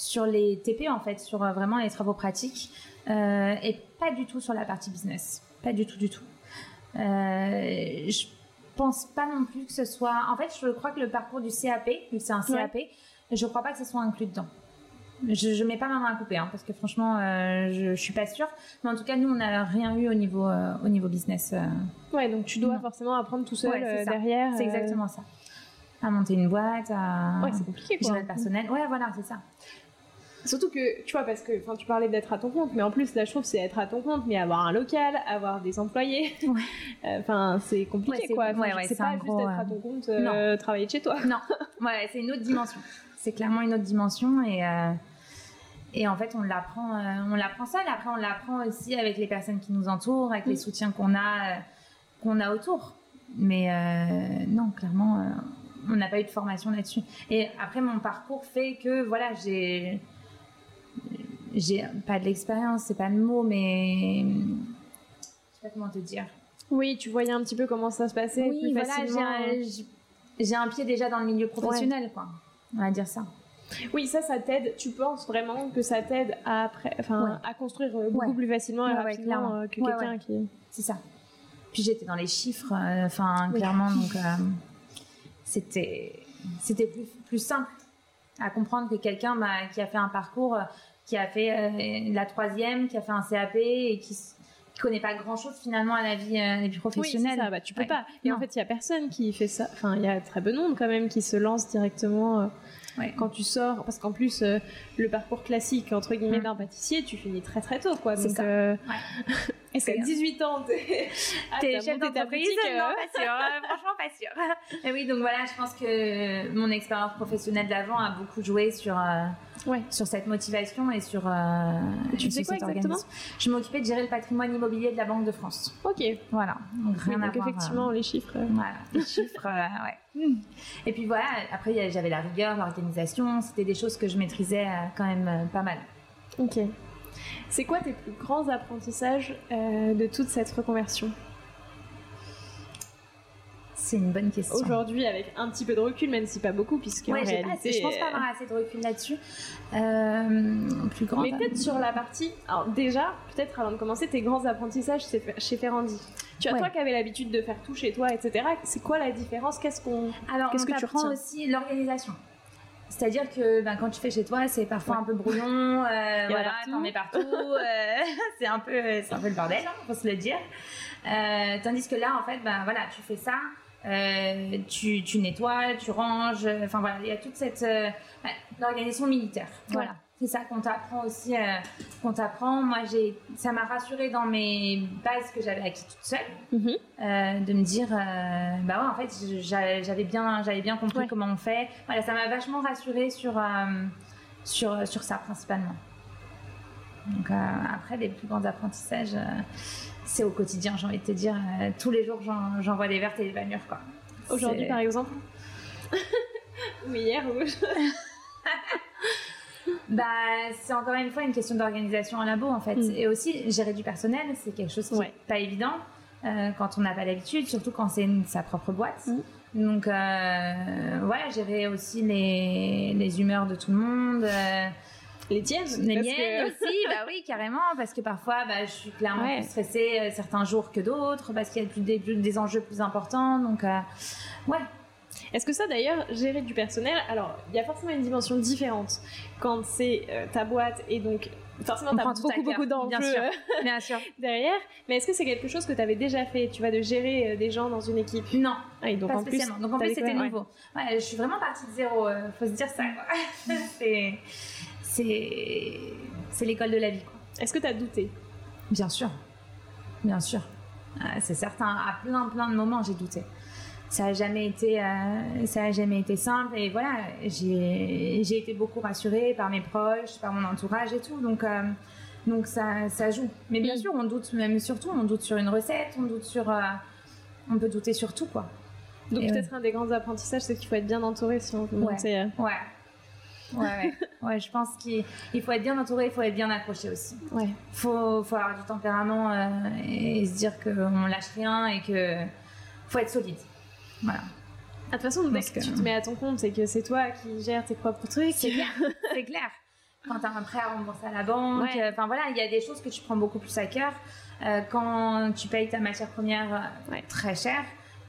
sur les TP en fait, sur vraiment les travaux pratiques. Euh, et pas du tout sur la partie business. Pas du tout, du tout. Euh, je pense pas non plus que ce soit. En fait, je crois que le parcours du CAP, vu que c'est un CAP, je crois pas que ce soit inclus dedans. Je, je mets pas ma main à couper, hein, parce que franchement, euh, je, je, suis pas sûre. Mais en tout cas, nous, on n'a rien eu au niveau, euh, au niveau business. Euh. Ouais, donc tu dois forcément apprendre tout seul derrière. C'est exactement ça. À monter une boîte, à. Ouais, c'est compliqué quoi. Gérer le personnel. Ouais, voilà, c'est ça. Surtout que, tu vois, parce que tu parlais d'être à ton compte, mais en plus, là, je trouve c'est être à ton compte, mais avoir un local, avoir des employés. *laughs* Enfin, c'est compliqué, quoi. c'est pas juste être à ton compte, euh, travailler de chez toi. Non, *laughs* ouais, c'est une autre dimension. C'est clairement une autre dimension et. Euh, et en fait, on l'apprend, euh, on l'apprend seul. Après, on l'apprend aussi avec les personnes qui nous entourent, avec les mm. soutiens qu'on a, qu'on a autour. Mais non, clairement, on n'a pas eu de formation là-dessus. Et après, mon parcours fait que, voilà, j'ai, j'ai pas de l'expérience, c'est pas le mot, mais je sais pas comment te dire. Oui, tu voyais un petit peu comment ça se passait oui, voilà, J'ai un, pied déjà dans le milieu professionnel, quoi. On va dire ça. Oui, ça, ça t'aide. Tu penses vraiment que ça t'aide à, enfin, à construire euh, beaucoup plus facilement et rapidement euh, que quelqu'un qui. C'est ça. Puis j'étais dans les chiffres, euh, enfin, clairement, donc c'était c'était plus, plus simple à comprendre que quelqu'un bah, qui a fait un parcours qui a fait euh, la troisième, qui a fait un CAP et qui ne connaît pas grand chose finalement à la vie, euh, professionnelle. Oui, ça, bah, tu peux pas. Et en fait, il y a personne qui fait ça. Enfin, il y a très peu de monde quand même qui se lance directement. Euh. quand tu sors, parce qu'en plus, euh, le parcours classique, entre guillemets, mm. d'un pâtissier, tu finis très très tôt, quoi. Donc, euh, *laughs* qu'à 18 ans, t'es es chef d'entreprise Non, pas sûr. *laughs* franchement, pas sûr. Mais oui, donc voilà, je pense que mon expérience professionnelle d'avant a beaucoup joué sur ouais. sur cette motivation et sur. Euh, tu sais quoi exactement Je m'occupais de gérer le patrimoine immobilier de la Banque de France. Ok. Voilà. Donc rien à voir, effectivement, euh, les chiffres. Euh. Voilà, les chiffres, ouais. *laughs* Hmm. Et puis voilà, après j'avais la rigueur, l'organisation, c'était des choses que je maîtrisais quand même pas mal. Ok. C'est quoi tes plus grands apprentissages de toute cette reconversion? C'est une bonne question. Aujourd'hui, avec un petit peu de recul, même si pas beaucoup, puisque ouais, en réalité, je pense pas avoir assez de recul là-dessus. Euh, plus grand. Mais peut-être sur la partie. Alors déjà, peut-être avant de commencer, tes grands apprentissages chez Ferrandi. Tu as toi qui avais l'habitude de faire tout chez toi, etc. C'est quoi la différence? Qu'est-ce qu'on Alors, qu'est-ce que tu retiens? aussi l'organisation. C'est-à-dire que ben, quand tu fais chez toi, c'est parfois un peu brouillon, euh, *laughs* voilà, t'en mets partout, euh, *laughs* c'est un peu, c'est un peu le bordel, hein, faut se le dire. Euh, tandis que là, en fait, ben voilà, tu fais ça, euh, tu, tu, nettoies, tu ranges. Enfin voilà, il y a toute cette euh, organisation militaire. Voilà. C'est ça qu'on t'apprend aussi, euh, qu'on t'apprend. Moi, j'ai, ça m'a rassuré dans mes bases que j'avais acquis toute seule, mhm. euh, de me dire, euh, bah ouais, en fait, j'avais bien, j'avais bien compris comment on fait. Voilà, ça m'a vachement rassuré sur, sur, sur ça principalement. Donc après, les plus grands apprentissages c'est au quotidien, j'ai envie de te dire. Tous les jours, j'en vois des vertes et des pas mûres, quoi. Aujourd'hui, par exemple *laughs* Ou hier ou... *laughs* bah, c'est encore une fois une question d'organisation en labo, en fait. Mm. Et aussi, gérer du personnel, c'est quelque chose qui n'est pas évident euh, quand on n'a pas l'habitude, surtout quand c'est sa propre boîte. Mm. Donc, euh, gérer aussi les, les, humeurs de tout le monde. Les tiennes Les miennes aussi, *laughs* bah oui, carrément, parce que parfois, bah, je suis clairement plus stressée euh, certains jours que d'autres, parce qu'il y a plus des, des, enjeux plus importants, donc euh, ouais. Est-ce que ça d'ailleurs, gérer du personnel, alors il y a forcément une dimension différente quand c'est euh, ta boîte et donc forcément tu as beaucoup beaucoup d'enjeux *laughs* bien sûr, derrière, mais est-ce que c'est quelque chose que tu avais déjà fait, tu vois, de gérer des gens dans une équipe? Non, ah, donc pas en spécialement. Plus, donc en plus c'était nouveau. Ouais. je suis vraiment partie de zéro, faut se dire ça. *laughs* c'est c'est l'école de la vie. Est-ce que tu as douté? Bien sûr, bien sûr. C'est certain, à plein plein de moments j'ai douté. Ça n'a jamais été, euh, ça a jamais été simple et voilà, j'ai été beaucoup rassurée par mes proches, par mon entourage et tout, donc euh, donc ça, ça joue. Mais bien sûr, on doute même surtout, on doute sur une recette, on doute sur, euh, on peut douter sur tout quoi. Donc peut-être un des grands apprentissages, c'est qu'il faut être bien entouré si on veut ouais. Ouais, Ouais, *laughs* ouais. je pense qu'il faut être bien entouré, il faut être bien accroché aussi. Ouais. Faut, faut avoir du tempérament euh, et se dire qu'on lâche rien et que faut être solide. Voilà. Ah, de toute façon, dès que tu te mets à ton compte, c'est que c'est toi qui gères tes propres trucs. C'est clair. *laughs* c'est clair. Quand tu as un prêt à rembourser à la banque, enfin voilà, il y a des choses que tu prends beaucoup plus à cœur. Euh, quand tu payes ta matière première euh, très cher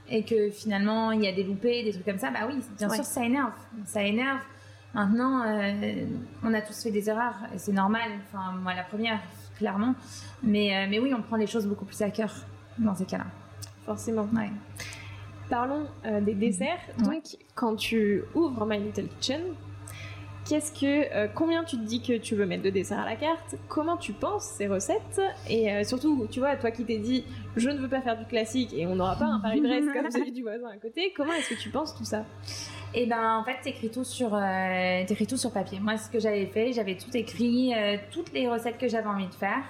et que finalement il y a des loupés, des trucs comme ça, bah oui, bien sûr, ça énerve. Ça énerve. Maintenant, euh, on a tous fait des erreurs et c'est normal. Enfin, moi, la première, clairement. Mais, mais oui, on prend les choses beaucoup plus à cœur dans ces cas-là. Forcément. Ouais. Parlons euh, des desserts. Donc, quand tu ouvres My Little Kitchen, qu'est-ce que, combien tu te dis que tu veux mettre de desserts à la carte? Comment tu penses ces recettes? Et surtout, tu vois, toi qui t'es dit, je ne veux pas faire du classique et on n'aura pas un Paris-Brest *laughs* comme celui du voisin à côté, comment est-ce que tu penses tout ça? Et ben en fait, t'écris tout sur euh, tout sur papier. Moi, ce que j'avais fait, j'avais tout écrit, euh, toutes les recettes que j'avais envie de faire.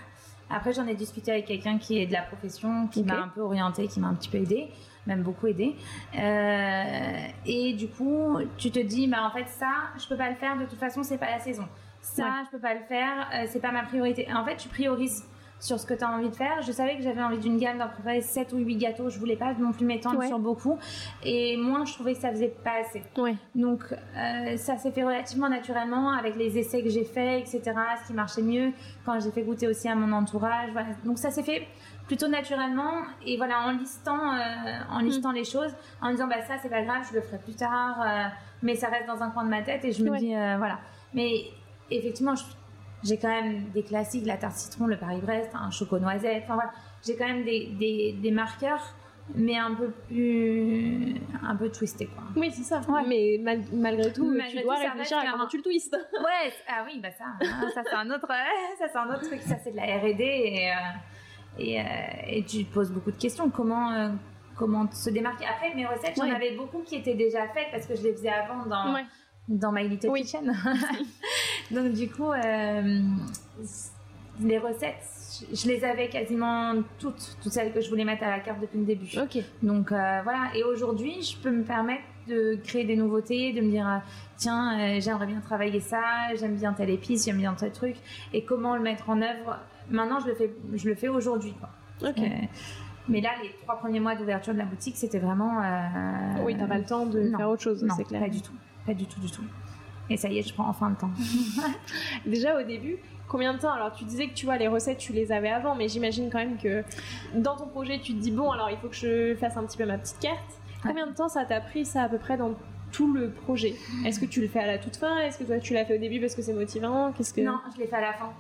Après, j'en ai discuté avec quelqu'un qui est de la profession, qui m'a un peu orienté, qui m'a un petit peu aidé, même beaucoup aidé. Euh, et du coup, tu te dis, bah en fait ça, je peux pas le faire. De toute façon, c'est pas la saison. Ça, je peux pas le faire. Euh, c'est pas ma priorité. En fait, tu priorises sur ce que tu as envie de faire. Je savais que j'avais envie d'une gamme d'en préparer 7 ou 8 gâteaux. Je voulais pas non plus m'étendre sur beaucoup. Et moi, je trouvais que ça faisait pas assez. Donc, euh, ça s'est fait relativement naturellement avec les essais que j'ai faits, etc. Ce qui marchait mieux quand j'ai fait goûter aussi à mon entourage. Voilà. Donc, ça s'est fait plutôt naturellement et voilà en listant euh, en hmm. listant les choses en disant bah ça c'est pas grave je le ferai plus tard euh, mais ça reste dans un coin de ma tête et je me dis voilà mais effectivement j'ai quand même des classiques, la tarte citron, le Paris-Brest, un choco noisette. Enfin voilà, j'ai quand même des, des, des, marqueurs mais un peu plus un peu twisté quoi. Oui, c'est ça. Mais malgré tout, tu dois réfléchir à comment tu le twistes. Ouais, ah oui, bah ça hein, ça c'est un autre *laughs* ça c'est un autre truc, ça c'est de la R&D et euh, et, euh, et, tu te poses beaucoup de questions comment euh, comment se démarquer. Après mes recettes, j'en avais beaucoup qui étaient déjà faites parce que je les faisais avant dans dans My Little Kitchen. *laughs* Donc du coup les recettes je les avais quasiment toutes, toutes celles que je voulais mettre à la carte depuis le début. Ok. Donc euh, voilà, et aujourd'hui, je peux me permettre de créer des nouveautés, de me dire euh, tiens, euh, j'aimerais bien travailler ça, j'aime bien telle épice, j'aime bien tel truc, et comment le mettre en œuvre. Maintenant, je le fais, je le fais aujourd'hui. Ok. mais là, les trois premiers mois d'ouverture de la boutique, c'était vraiment. oui, t'as pas le temps de faire autre chose, c'est clair. Pas du tout, pas du tout, du tout. Et ça y est, je prends enfin le temps. *laughs* Déjà au début, combien de temps? Alors tu disais que tu vois les recettes, tu les avais avant, mais j'imagine quand même que dans ton projet, tu te dis bon, alors il faut que je fasse un petit peu ma petite carte. Combien de temps ça t'a pris ça à peu près dans tout le projet? Est-ce que tu le fais à la toute fin? Est-ce que toi tu l'as fait au début parce que c'est motivant? Qu'est-ce que Non, je l'ai fait à la fin.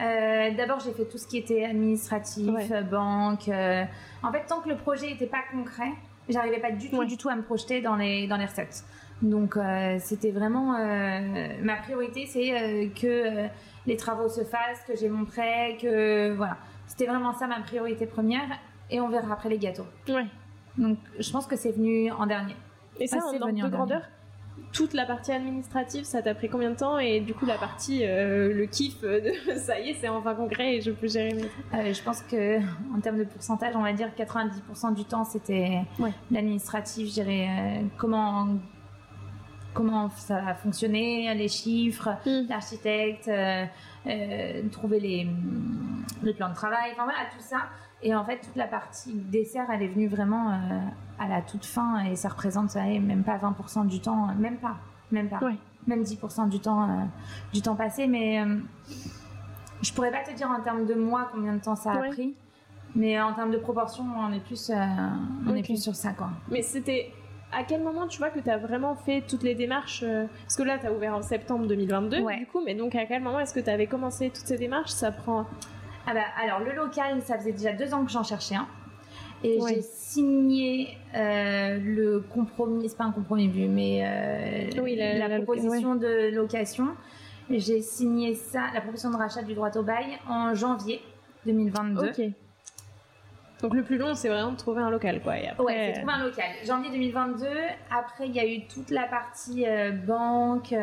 Euh, d'abord, j'ai fait tout ce qui était administratif, banque. Euh, en fait, tant que le projet n'était pas concret, j'arrivais pas du tout, du tout à me projeter dans les dans les recettes. Donc, euh, c'était vraiment ma priorité, c'est que les travaux se fassent, que j'ai mon prêt, que voilà. C'était vraiment ça ma priorité première et on verra après les gâteaux. Ouais. Donc je pense que c'est venu en dernier. Et ça, en de grandeur? Toute la partie administrative, ça t'a pris combien de temps Et du coup, la partie, euh, le kiff de *laughs* ça y est, c'est enfin concret et je peux gérer mes euh, Je pense que en termes de pourcentage, on va dire 90% du temps, c'était l'administratif, gérer euh, comment comment ça a fonctionné, les chiffres, mm. l'architecte, euh, euh, trouver les, les, plans de travail, enfin voilà, tout ça. Et en fait, toute la partie dessert, elle est venue vraiment euh, à la toute fin et ça représente, ça même pas 20% du temps, même pas, même pas, même 10% du temps, du temps passé. Mais je pourrais pas te dire en termes de mois combien de temps ça a pris. Mais en termes de proportion, on est plus, on est plus sur ça, quoi. Mais c'était à quel moment tu vois que tu as vraiment fait toutes les démarches euh, Parce que là, tu as ouvert en septembre 2022, du coup, mais donc à quel moment est-ce que tu avais commencé toutes ces démarches? Ça prend. Ah bah, alors, le local, ça faisait déjà deux ans que j'en cherchais un. Et j'ai signé euh, le compromis, c'est pas un compromis vu, mais euh, oui, la, proposition de location. J'ai signé ça, la proposition de rachat du droit au bail en janvier 2022. Ok. Donc le plus long, c'est vraiment de trouver un local, quoi. Et après... Ouais, c'est trouver un local. Janvier 2022. Après, il y a eu toute la partie euh, banque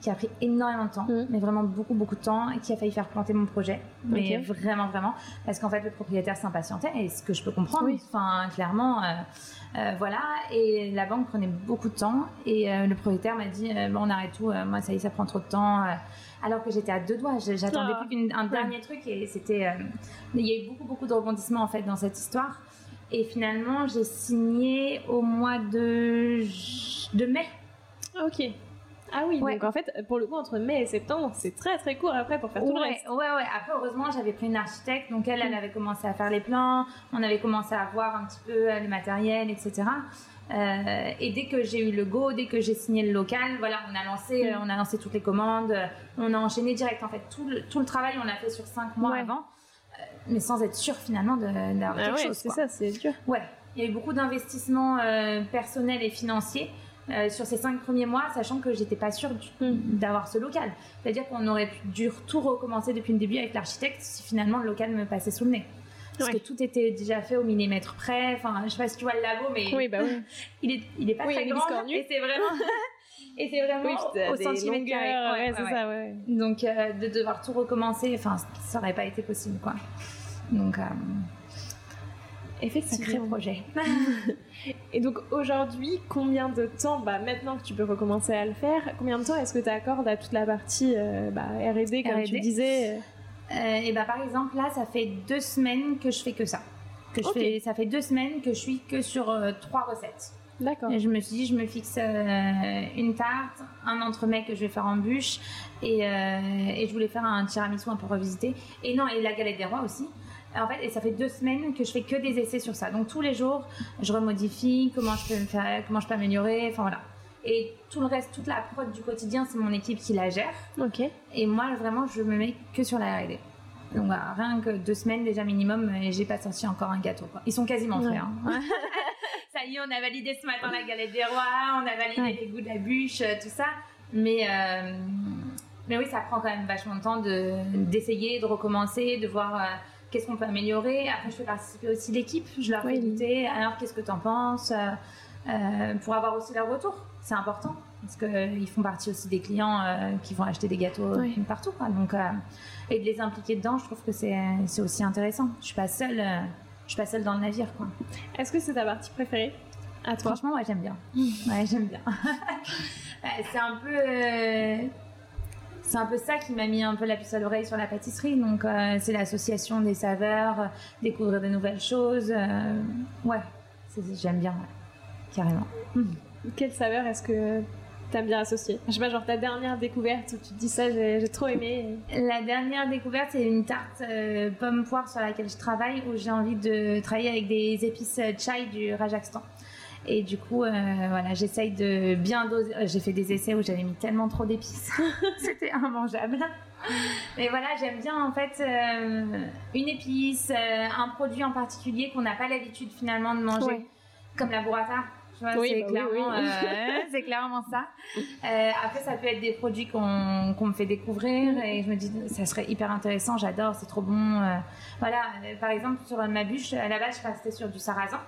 qui a pris énormément de temps, mmh. mais vraiment beaucoup, beaucoup de temps, et qui a failli faire planter mon projet. Mais vraiment, vraiment, parce qu'en fait, le propriétaire s'impatientait, et ce que je peux comprendre. Oui. Enfin, clairement. Euh, voilà, et la banque prenait beaucoup de temps, et le propriétaire m'a dit bon, on arrête tout, moi ça y est, ça prend trop de temps alors que j'étais à deux doigts. J'attendais ah. plus qu'un dernier truc et c'était. Euh, il y a eu beaucoup, beaucoup de rebondissements en fait dans cette histoire. Et finalement, j'ai signé au mois de, de mai. Ok. Ah oui, donc en fait, pour le coup, entre mai et septembre, c'est très très court après pour faire tout le reste. Ouais, ouais. Après, heureusement, j'avais pris une architecte, donc elle, elle mm. avait commencé à faire les plans, on avait commencé à voir un petit peu euh, le matériel, etc. Euh, et dès que j'ai eu le go, dès que j'ai signé le local, voilà, on a lancé, mm. euh, on a lancé toutes les commandes, on a enchaîné direct. En fait, tout le, tout le travail, on l'a fait sur cinq mois avant, mais sans être sûr finalement d'avoir ah quelque chose. C'est ça, c'est dur. Ouais, il y a eu beaucoup d'investissements personnels et financiers. Sur ces cinq premiers mois, sachant que j'étais pas sûre mm. d'avoir ce local. C'est-à-dire qu'on aurait dû tout recommencer depuis le début avec l'architecte si finalement le local me passait sous le nez parce que tout était déjà fait au millimètre près. Enfin, je sais pas si tu vois le labo, mais oui, bah oui. *laughs* il est, il est pas très grand. Et c'est vraiment, *laughs* et c'est vraiment au centimètre carré. Ouais, c'est ça, ouais. Donc euh, de devoir tout recommencer, enfin, ça aurait pas été possible, quoi. Donc. Euh, Effectivement. Sacré projet. *laughs* Et donc aujourd'hui, combien de temps, bah, maintenant que tu peux recommencer à le faire, combien de temps est-ce que tu accordes à toute la partie euh, bah, R&D comme tu disais euh, et bah par exemple là, ça fait deux semaines que je fais que ça. Que je fais, ça fait deux semaines que je suis que sur euh, trois recettes. D'accord. Et je me suis dit, je me fixe euh, une tarte, un entremets que je vais faire en bûche, et, et, je voulais faire un tiramisu un peu revisité. Et non, et la galette des rois aussi. En fait, et ça fait deux semaines que je fais que des essais sur ça. Donc tous les jours, je remodifie comment je peux me faire, comment je peux améliorer. Enfin voilà. Et tout le reste, toute la prod du quotidien, c'est mon équipe qui la gère. Ok. Et moi, vraiment, je me mets que sur la R&D. Donc voilà, rien que deux semaines déjà minimum, et j'ai pas sorti encore un gâteau. Quoi. Ils sont quasiment prêts. Hein. *laughs* ça y est, on a validé ce matin la galette des rois, on a validé les goûts de la bûche, tout ça. Mais mais oui, ça prend quand même vachement de temps d'essayer, de, recommencer, de voir qu'est-ce qu'on peut améliorer. Après, je fais participer aussi l'équipe. Je leur fais goûter. Alors, qu'est-ce que tu en penses euh, Pour avoir aussi leur retour? C'est important. Parce qu'ils euh, font partie aussi des clients euh, qui vont acheter des gâteaux partout. Donc, et de les impliquer dedans, je trouve que c'est aussi intéressant. Je suis pas seule. je suis pas seule dans le navire. Est-ce que c'est ta partie préférée? À toi Franchement, ouais, j'aime bien. ouais, j'aime bien. *laughs* c'est un peu c'est un peu ça qui m'a mis un peu la puce à l'oreille sur la pâtisserie. Donc, euh, c'est l'association des saveurs, euh, découvrir de nouvelles choses. Euh, ouais, j'aime bien, carrément. Quelle saveur est-ce que tu aimes bien associer Je sais pas, genre ta dernière découverte où tu te dis ça, j'ai trop aimé. La dernière découverte, c'est une tarte pomme poire sur laquelle je travaille où j'ai envie de travailler avec des épices chai du Rajasthan. Et du coup, euh, voilà, j'essaye de bien doser. Euh, j'ai fait des essais où j'avais mis tellement trop d'épices. *laughs* C'était immangeable. Mais voilà, j'aime bien en fait euh, une épice, un produit en particulier qu'on n'a pas l'habitude finalement de manger, comme la burrata. c'est bah clairement, *laughs* clairement, ça. après, ça peut être des produits qu'on me fait découvrir et je me dis, ça serait hyper intéressant, j'adore, c'est trop bon. voilà, par exemple, sur ma bûche, à la base, je restais sur du sarrasin.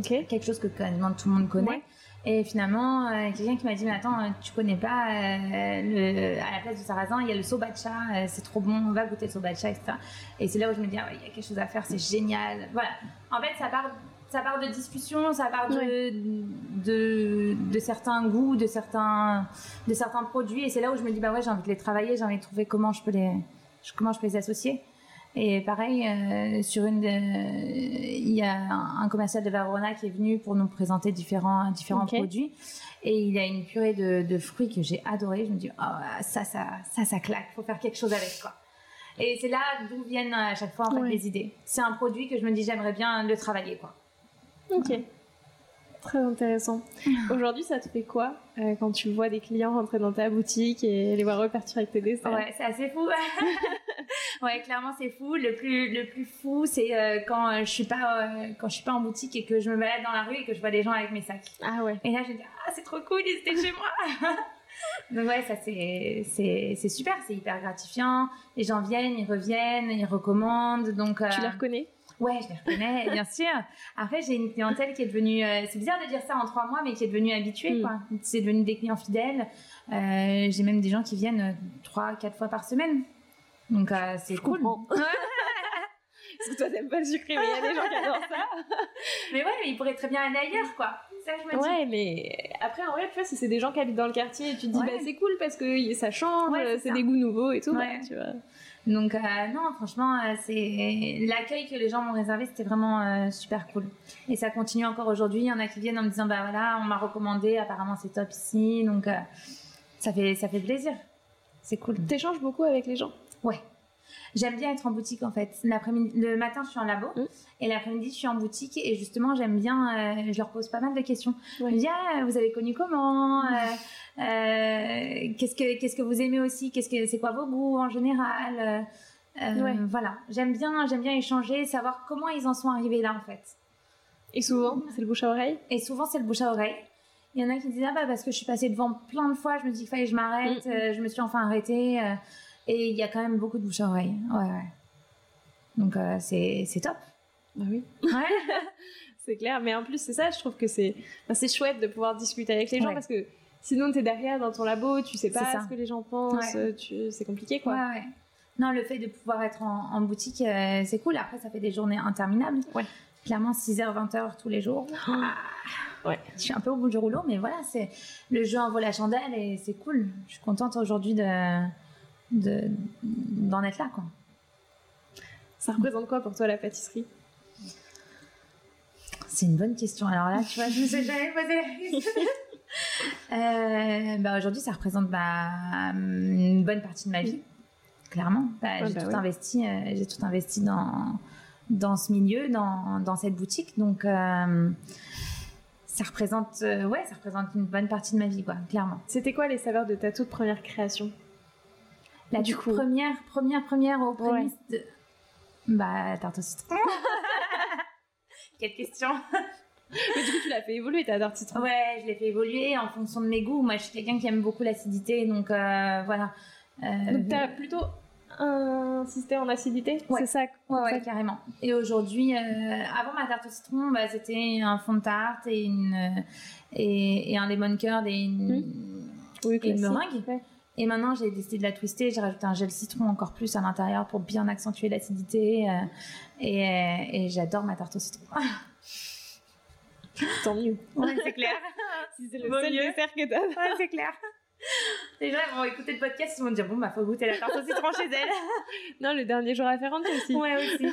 Quelque chose que quasiment tout le monde connaît. Et finalement, euh, quelqu'un qui m'a dit, mais attends, tu connais pas, euh, le, à la place du sarrasin, il y a le sobacha, euh, c'est trop bon, on va goûter le sobacha, etc. Et c'est là où je me dis, ah il y a quelque chose à faire, c'est génial. Voilà. En fait, ça part, ça part de discussion, ça part de, de, de, certains goûts, de certains, de certains produits. Et c'est là où je me dis, bah ouais, j'ai envie de les travailler, j'ai envie de trouver comment je peux les, comment je peux les associer. Et pareil, euh, sur une, il y a un, commercial de Verona qui est venu pour nous présenter différents différents produits. Et il a une purée de, de fruits que j'ai adoré. Je me dis, oh, ça, ça, ça, ça claque. Faut faire quelque chose avec quoi. Et c'est là d'où viennent à chaque fois en fait, les idées. C'est un produit que je me dis, j'aimerais bien le travailler quoi. Ok. Très intéressant. *laughs* Aujourd'hui, ça te fait quoi euh, quand tu vois des clients rentrer dans ta boutique et les voir repartir avec tes dessins? Ouais, c'est assez fou. *laughs* ouais, clairement, c'est fou. Le plus, le plus fou, c'est euh, quand euh, je suis pas, quand je suis pas en boutique et que je me balade dans la rue et que je vois des gens avec mes sacs. Ah ouais. Et là, je me dis, ah, c'est trop cool, ils étaient chez moi. *laughs* Donc ouais, ça c'est c'est super, c'est hyper gratifiant. Les gens viennent, ils reviennent, ils recommandent. Donc tu les reconnais? Ouais, je les reconnais, *laughs* bien sûr. Après, j'ai une clientèle qui est devenue, euh, c'est bizarre de dire ça en trois mois, mais qui est devenue habituée, mm. quoi. C'est devenu des clients fidèles. Euh, j'ai même des gens qui viennent euh, trois, quatre fois par semaine. Donc, c'est cool. *laughs* Parce que toi, t'aimes pas le sucré, mais il y a des gens qui adorent ça. *laughs* mais ouais, mais ils pourraient très bien aller ailleurs, quoi. Ça, je me dis. Ouais, mais après, en vrai, tu vois, si c'est des gens qui habitent dans le quartier et tu te dis, bah, c'est cool parce que ça change, c'est des goûts nouveaux et tout, bah, tu vois. Donc euh, non, franchement, euh, c'est l'accueil que les gens m'ont réservé, c'était vraiment euh, super cool. Et ça continue encore aujourd'hui. Il y en a qui viennent en me disant bah voilà, on m'a recommandé, apparemment c'est top ici, donc ça fait ça fait plaisir. C'est cool. T'échanges beaucoup avec les gens? Ouais. J'aime bien être en boutique en fait. Le matin, je suis en labo mmh. et l'après-midi, je suis en boutique et justement, j'aime bien. je leur pose pas mal de questions. Je me dis ah, vous avez connu comment? Euh, qu'est-ce que qu'est-ce que vous aimez aussi? Qu'est-ce que c'est quoi vos goûts en général? Euh, euh, Voilà, j'aime bien j'aime bien échanger, savoir comment ils en sont arrivés là en fait. Et souvent, c'est le bouche à oreille? Et souvent, c'est le bouche à oreille. Il y en a qui disent ah bah parce que je suis passée devant plein de fois, je me dis qu'il fallait que je m'arrête, mm. je me suis enfin arrêtée. Et il y a quand même beaucoup de bouche à oreille. Ouais ouais. Donc c'est c'est top. Bah oui. Ouais. *laughs* c'est clair, mais en plus c'est ça, je trouve que c'est c'est chouette de pouvoir discuter avec les gens parce que Sinon, tu es derrière dans ton labo, tu sais pas ce que les gens pensent, c'est compliqué quoi. Ouais, non, le fait de pouvoir être en, boutique, euh, c'est cool. Après, ça fait des journées interminables. Ouais. Clairement, 6h, 20h tous les jours. Ah. ouais. Je suis un peu au bout du rouleau, mais voilà, c'est le jeu en vaut la chandelle et c'est cool. Je suis contente aujourd'hui de d'en être là, quoi. Ça représente quoi pour toi la pâtisserie? C'est une bonne question. Alors là, tu vois, je me suis jamais posé la question. *laughs* Euh, bah aujourd'hui, ça représente bah, une bonne partie de ma vie, clairement. Bah, j'ai bah tout investi, euh, j'ai tout investi dans dans ce milieu, dans, dans cette boutique, donc euh, ça représente, ouais, ça représente une bonne partie de ma vie, quoi, clairement. C'était quoi les saveurs de ta toute première création? La du coup. première, première, première au prémices de... Bah, tarte au citron. Quelle question *laughs* Mais du coup, tu l'as fait évoluer ta tarte citron. Ouais, je l'ai fait évoluer en fonction de mes goûts. Moi, je suis quelqu'un qui aime beaucoup l'acidité, donc euh, voilà. Euh, donc, t'as plutôt insisté en acidité? C'est ça Ouais, carrément. Et aujourd'hui, euh, avant ma tarte au citron, bah, c'était un fond de tarte et, une, et, un lemon curd et une, mmh. et une meringue. Et maintenant, j'ai décidé de la twister. J'ai rajouté un gel citron encore plus à l'intérieur pour bien accentuer l'acidité. et, et j'adore ma tarte au citron. *laughs* Tant mieux. Ouais, c'est clair. *laughs* si c'est le seul dessert que t'as. Ouais, c'est clair. Les gens vont écouter le podcast, ils vont dire bon bah faut goûter la tarte au citron chez elle. *laughs* non, le dernier jour à faire aussi. Ouais aussi.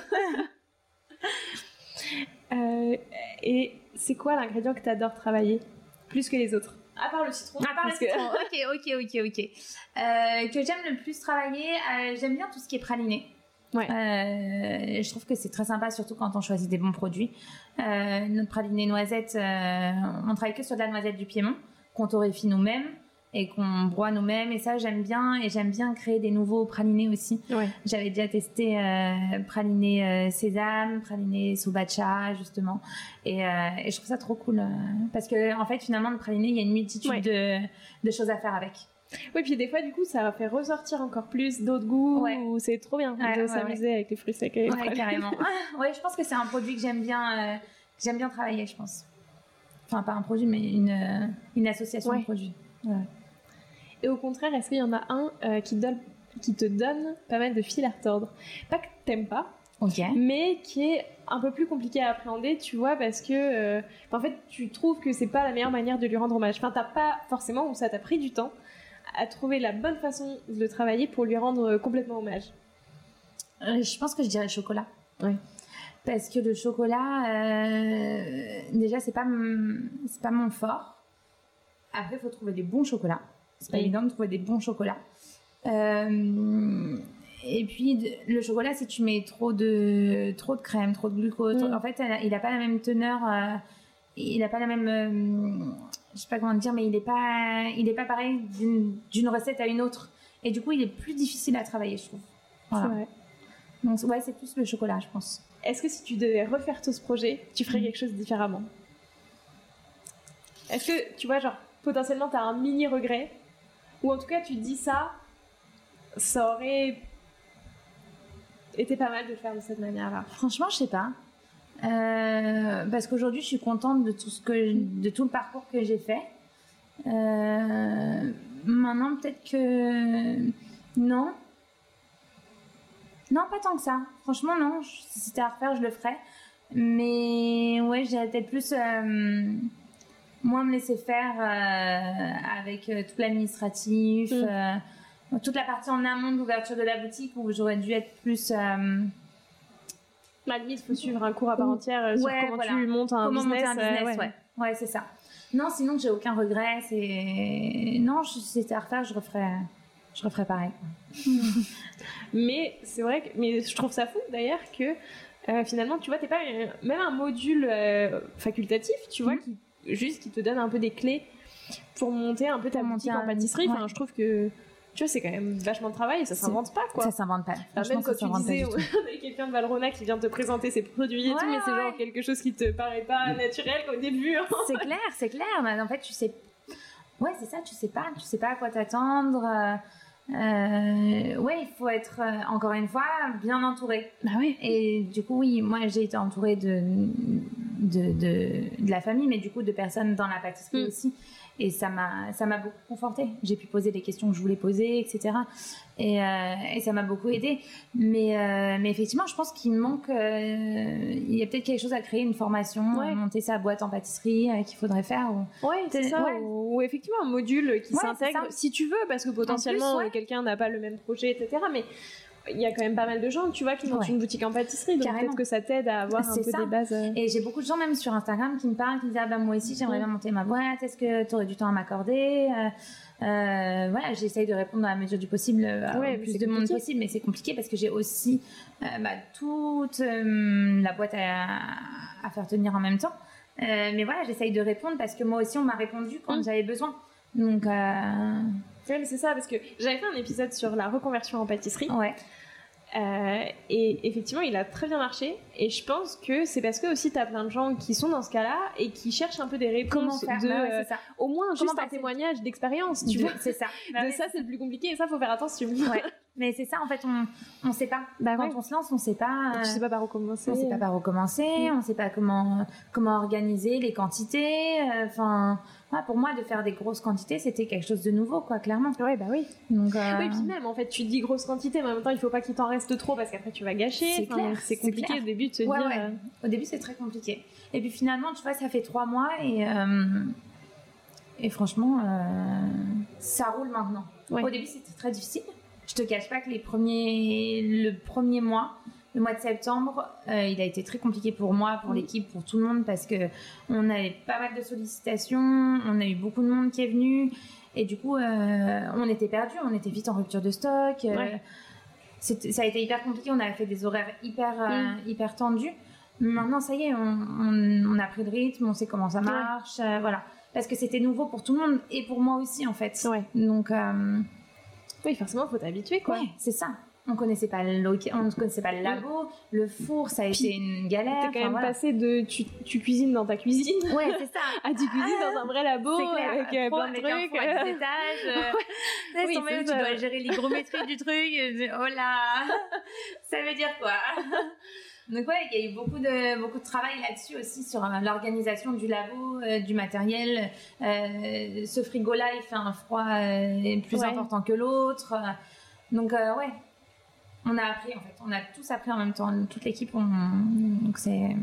euh, et c'est quoi l'ingrédient que t'adores travailler plus que les autres? À part le citron. À part le citron. ok, ok, ok, ok. Euh, que j'aime le plus travailler, euh, j'aime bien tout ce qui est praliné. Ouais. Euh, je trouve que c'est très sympa, surtout quand on choisit des bons produits. Euh, notre praliné noisette, euh, on travaille que sur de la noisette du Piémont, qu'on torréfie nous-mêmes et qu'on broie nous-mêmes. Et ça, j'aime bien. Et j'aime bien créer des nouveaux pralinés aussi. Ouais. J'avais déjà testé euh, praliné euh, sésame, praliné sobacha, justement. Et, euh, et, je trouve ça trop cool. parce que, en fait, finalement, le praliné, il y a une multitude de, de choses à faire avec. Oui, puis des fois, du coup, ça fait ressortir encore plus d'autres goûts. Ouais. C'est trop bien de s'amuser avec les fruits secs et Ouais, carrément. *laughs* ouais, je pense que c'est un produit que j'aime bien, euh, j'aime bien travailler, je pense. Enfin, pas un produit, mais une, euh, une association de produits. Et au contraire, est-ce qu'il y en a un euh, qui, donne, qui te donne pas mal de fil à retordre? Pas que t'aimes pas, mais qui est un peu plus compliqué à appréhender, tu vois, parce que en fait, tu trouves que c'est pas la meilleure manière de lui rendre hommage. Enfin, t'as pas forcément, ou ça t'a pris du temps à trouver la bonne façon de le travailler pour lui rendre complètement hommage euh, Je pense que je dirais le chocolat. Oui. Parce que le chocolat, euh, déjà, c'est pas, c'est pas mon fort. Après, il faut trouver des bons chocolats. C'est pas évident de trouver des bons chocolats. Euh, et puis le chocolat, si tu mets trop de trop de crème, trop de glucose, en fait, il n'a pas la même teneur, il n'a pas la même je sais pas comment dire, mais il n'est pas, il est pas pareil d'une recette à une autre. Et du coup, il est plus difficile à travailler, je trouve. Voilà. Donc, ouais, c'est plus le chocolat, je pense. Est-ce que si tu devais refaire tout ce projet, tu ferais mm. quelque chose différemment? Est-ce que, tu vois, genre, potentiellement, tu as un mini regret Ou en tout cas, tu te dis ça, ça aurait été pas mal de faire de cette manière-là Franchement, je sais pas. Euh, parce qu'aujourd'hui, je suis contente de tout ce que, de tout le parcours que j'ai fait. Euh, maintenant, peut-être que non. Non, pas tant que ça. Franchement, non. Si c'était à refaire, je le ferais. Mais ouais, j'ai peut-être plus euh, moins me laisser faire avec tout l'administratif, mm. toute la partie en amont de l'ouverture de la boutique où j'aurais dû être plus la limite, il faut suivre un cours à part entière euh, sur comment tu montes un business. un business ouais, ouais. c'est ça. Non, sinon, j'ai aucun regret. C'est non, si c'était à refaire, je referais, je referais pareil. *laughs* mais c'est vrai que, mais je trouve ça fou d'ailleurs que euh, finalement, tu vois, t'es pas même un module euh, facultatif, tu vois, mm. qui juste qui te donne un peu des clés pour monter un peu ta boutique en pâtisserie. Enfin, je trouve que tu vois, c'est quand même vachement de travail et ça s'invente pas, quoi. Ça s'invente pas. même quand tu disais, on a *laughs* quelqu'un de Valrona qui vient te présenter ses produits et tout, mais c'est genre quelque chose qui te paraît pas naturel au début. Hein. c'est clair, c'est clair. Mais en fait, tu sais, ouais, c'est ça, tu sais pas, tu sais pas à quoi t'attendre. Euh... ouais, il faut être euh, encore une fois bien entouré. Bah oui. Et du coup, oui, moi j'ai été entourée de de, de, de la famille, mais du coup de personnes dans la pâtisserie mm. aussi et ça m'a ça m'a beaucoup conforté j'ai pu poser les questions que je voulais poser etc et, euh, et ça m'a beaucoup aidé mais euh, mais effectivement je pense qu'il manque euh, il y a peut-être quelque chose à créer une formation monter sa boîte en pâtisserie qu'il faudrait faire ou ouais c'est ça. ou, effectivement un module qui s'intègre si tu veux parce que potentiellement quelqu'un n'a pas le même projet etc mais il y a quand même pas mal de gens, tu vois, qui montent une boutique en pâtisserie. Donc peut-être que ça t'aide à avoir un peu des bases. Euh. Et j'ai beaucoup de gens même sur Instagram qui me parlent, qui me disent ah ben moi aussi j'aimerais bien monter ma boîte. Est-ce que tu aurais du temps à m'accorder euh, euh, Voilà, j'essaye de répondre à la mesure du possible, à plus de monde possible, mais c'est compliqué parce que j'ai aussi bah, toute la boîte à, à, faire tenir en même temps. mais voilà, j'essaye de répondre parce que moi aussi on m'a répondu quand mm. j'avais besoin. Donc Ouais, c'est ça, parce que j'avais fait un épisode sur la reconversion en pâtisserie. Ouais. Euh, et effectivement, il a très bien marché. Et je pense que c'est parce que aussi tu as plein de gens qui sont dans ce cas-là et qui cherchent un peu des réponses Comment de, faire Bah ouais, ça. au moins Comment juste un témoignage d'expérience, tu De- vois. C'est ça. *laughs* Bah de ouais, ça, c'est le plus compliqué et ça, faut faire attention. Ouais. *laughs* Mais c'est ça, en fait, on on sait pas. Bah Quand ouais. on se lance, on sait pas. Tu euh, sais pas par où commencer. On sait pas par où commencer, Mm. on sait pas comment comment organiser les quantités. euh, Enfin, ouais, pour moi, de faire des grosses quantités, c'était quelque chose de nouveau, quoi, clairement. Ouais, bah oui. Donc, euh, Oui, puis même, en fait, tu te dis grosse quantité, mais en même temps, il faut pas qu'il t'en reste trop parce qu'après, tu vas gâcher. C'est Enfin, C'est c'est compliqué clair. au début de se Ouais, dire. ouais. euh, Au début, c'est très compliqué. Et puis finalement, tu vois, ça fait trois mois et euh, et franchement, euh, ça roule maintenant. Ouais. Au début, c'était très difficile. Je te cache pas que les premiers, le premier mois, le mois de septembre, euh, il a été très compliqué pour moi, pour l'équipe, pour tout le monde parce que on avait pas mal de sollicitations, on a eu beaucoup de monde qui est venu et du coup, euh, on était perdu, on était vite en rupture de stock. euh, Ouais. ça a été hyper compliqué, on avait fait des horaires hyper, Mm. hyper tendus. Maintenant, ça y est, on, on- on a pris le rythme, on sait comment ça marche, voilà. Parce que c'était nouveau pour tout le monde et pour moi aussi, en fait. Ouais. Donc, Oui, forcément, faut t'habituer, quoi. ouais, c'est ça. On connaissait pas le on ne connaissait pas le labo, le four, ça a Puis, été une galère. T'es quand même voilà. passé de tu, tu cuisines dans ta cuisine Ouais, c'est ça. *laughs* à tu cuisines dans un vrai labo clair. avec euh, plein de avec un trucs. four à 10 *laughs* étages. euh, Oui, tu dois gérer l'hygrométrie du truc. je- Oh là *laughs* Ça veut dire quoi? Donc ouais, il y a eu beaucoup de, beaucoup de travail là-dessus aussi sur euh, l'organisation du labo, euh, du matériel. Euh, ce frigo-là, il fait un froid plus Ouais. important que l'autre. Donc ouais, on a appris en fait. On a tous appris en même temps. Toute l'équipe, on... donc c'est...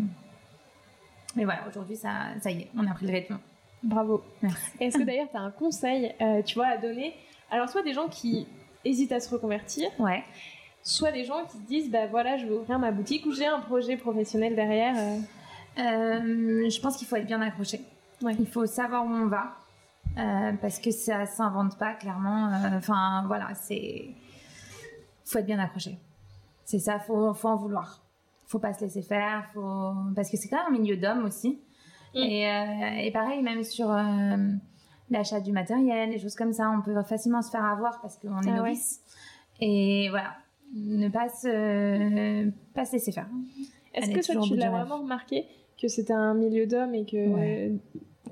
Mais voilà, aujourd'hui, ça, ça y est, on a pris le rythme. Bravo. Merci. Est-ce que d'ailleurs tu as un conseil, tu vois, à donner? Alors, soit des gens qui hésitent à se reconvertir, Ouais. Soit des gens qui se disent, bah voilà, je vais ouvrir ma boutique ou j'ai un projet professionnel derrière. euh. Euh, je pense qu'il faut être bien accroché. Ouais. Il faut savoir où on va. euh, parce que ça s'invente pas, clairement. Enfin, voilà, c'est. faut être bien accroché. C'est ça, faut, faut en vouloir. Faut pas se laisser faire, faut... parce que c'est quand même un milieu d'hommes aussi. Mm. Et, et pareil, même sur l'achat du matériel, des choses comme ça, on peut facilement se faire avoir parce qu'on est Ah ouais. novice. Et voilà, ne pas se, pas se laisser faire. Est-ce que est ça, tu l'as vraiment remarqué que c'était un milieu d'hommes et que. Ouais.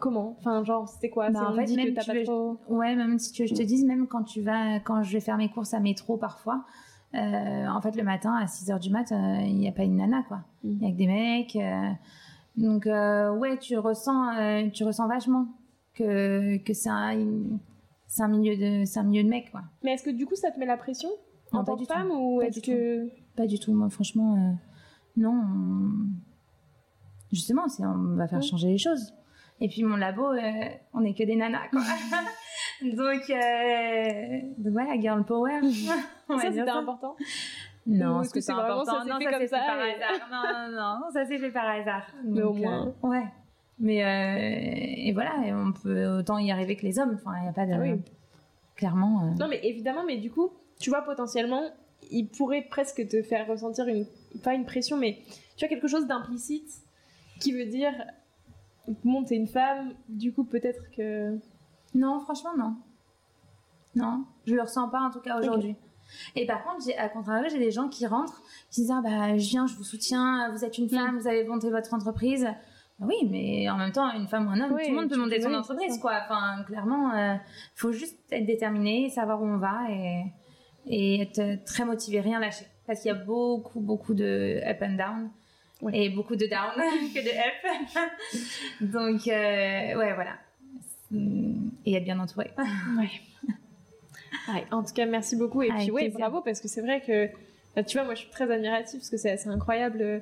Comment? Enfin, genre, c'était quoi? Bah, en fait, dit même que t'as tu pas veux- trop. Ouais, même si tu veux, je te dise, même quand tu vas, quand je vais faire mes courses à métro parfois, euh, en fait, le matin à 6 h du mat, euh, il n'y a pas une nana, quoi. Mhm. Il y a que des mecs. euh, donc, euh, ouais, tu ressens, euh, tu ressens vachement que, que c'est un, milieu de, c'est un milieu de mecs, quoi. Mais est-ce que du coup ça te met la pression? En pas tant que du tout. femme ou Pas est-ce du que. Pas du tout, moi, franchement, euh, non. on- Justement, c'est, on va faire changer les choses. Et puis, mon labo, euh, on n'est que des nanas, quoi. *laughs* donc, euh, donc, voilà, girl power. Ça, *laughs* c'était important. Non, est-ce est-ce que c'est important? ça Non, fait ça s'est fait par et- hasard. Non, non, non, ça s'est fait par hasard. Mais au Donc, moins. euh, ouais. Mais euh, et voilà, et on peut autant y arriver que les hommes. Enfin, il n'y a pas de. Ah oui. Clairement. euh, Non, mais évidemment, mais du coup, tu vois, potentiellement, il pourrait presque te faire ressentir une. Pas une pression, mais tu vois, quelque chose d'implicite qui veut dire. Bon, t'es une femme, du coup, peut-être que. Non, franchement, non. Non, je le ressens pas en tout cas aujourd'hui. Et par contre, à contrario, j'ai des gens qui rentrent, qui disent ah bah je viens, je vous soutiens, vous êtes une femme, vous avez monté votre entreprise. Bah oui, mais en même temps, une femme ou un homme, Oui, tout le monde peut monter son entreprise, quoi. Enfin, clairement, euh, faut juste être déterminé, savoir où on va et, et être très motivé, rien lâcher. Parce qu'il y a beaucoup, beaucoup de up and down. Et beaucoup de down *laughs* que de up. *laughs* Donc, euh, ouais, voilà. Et être bien entouré. *laughs* Ouais. Ouais, en tout cas, merci beaucoup. Et puis, ouais, bravo, parce que c'est vrai que, tu vois, moi, je suis très admirative parce que c'est assez incroyable euh,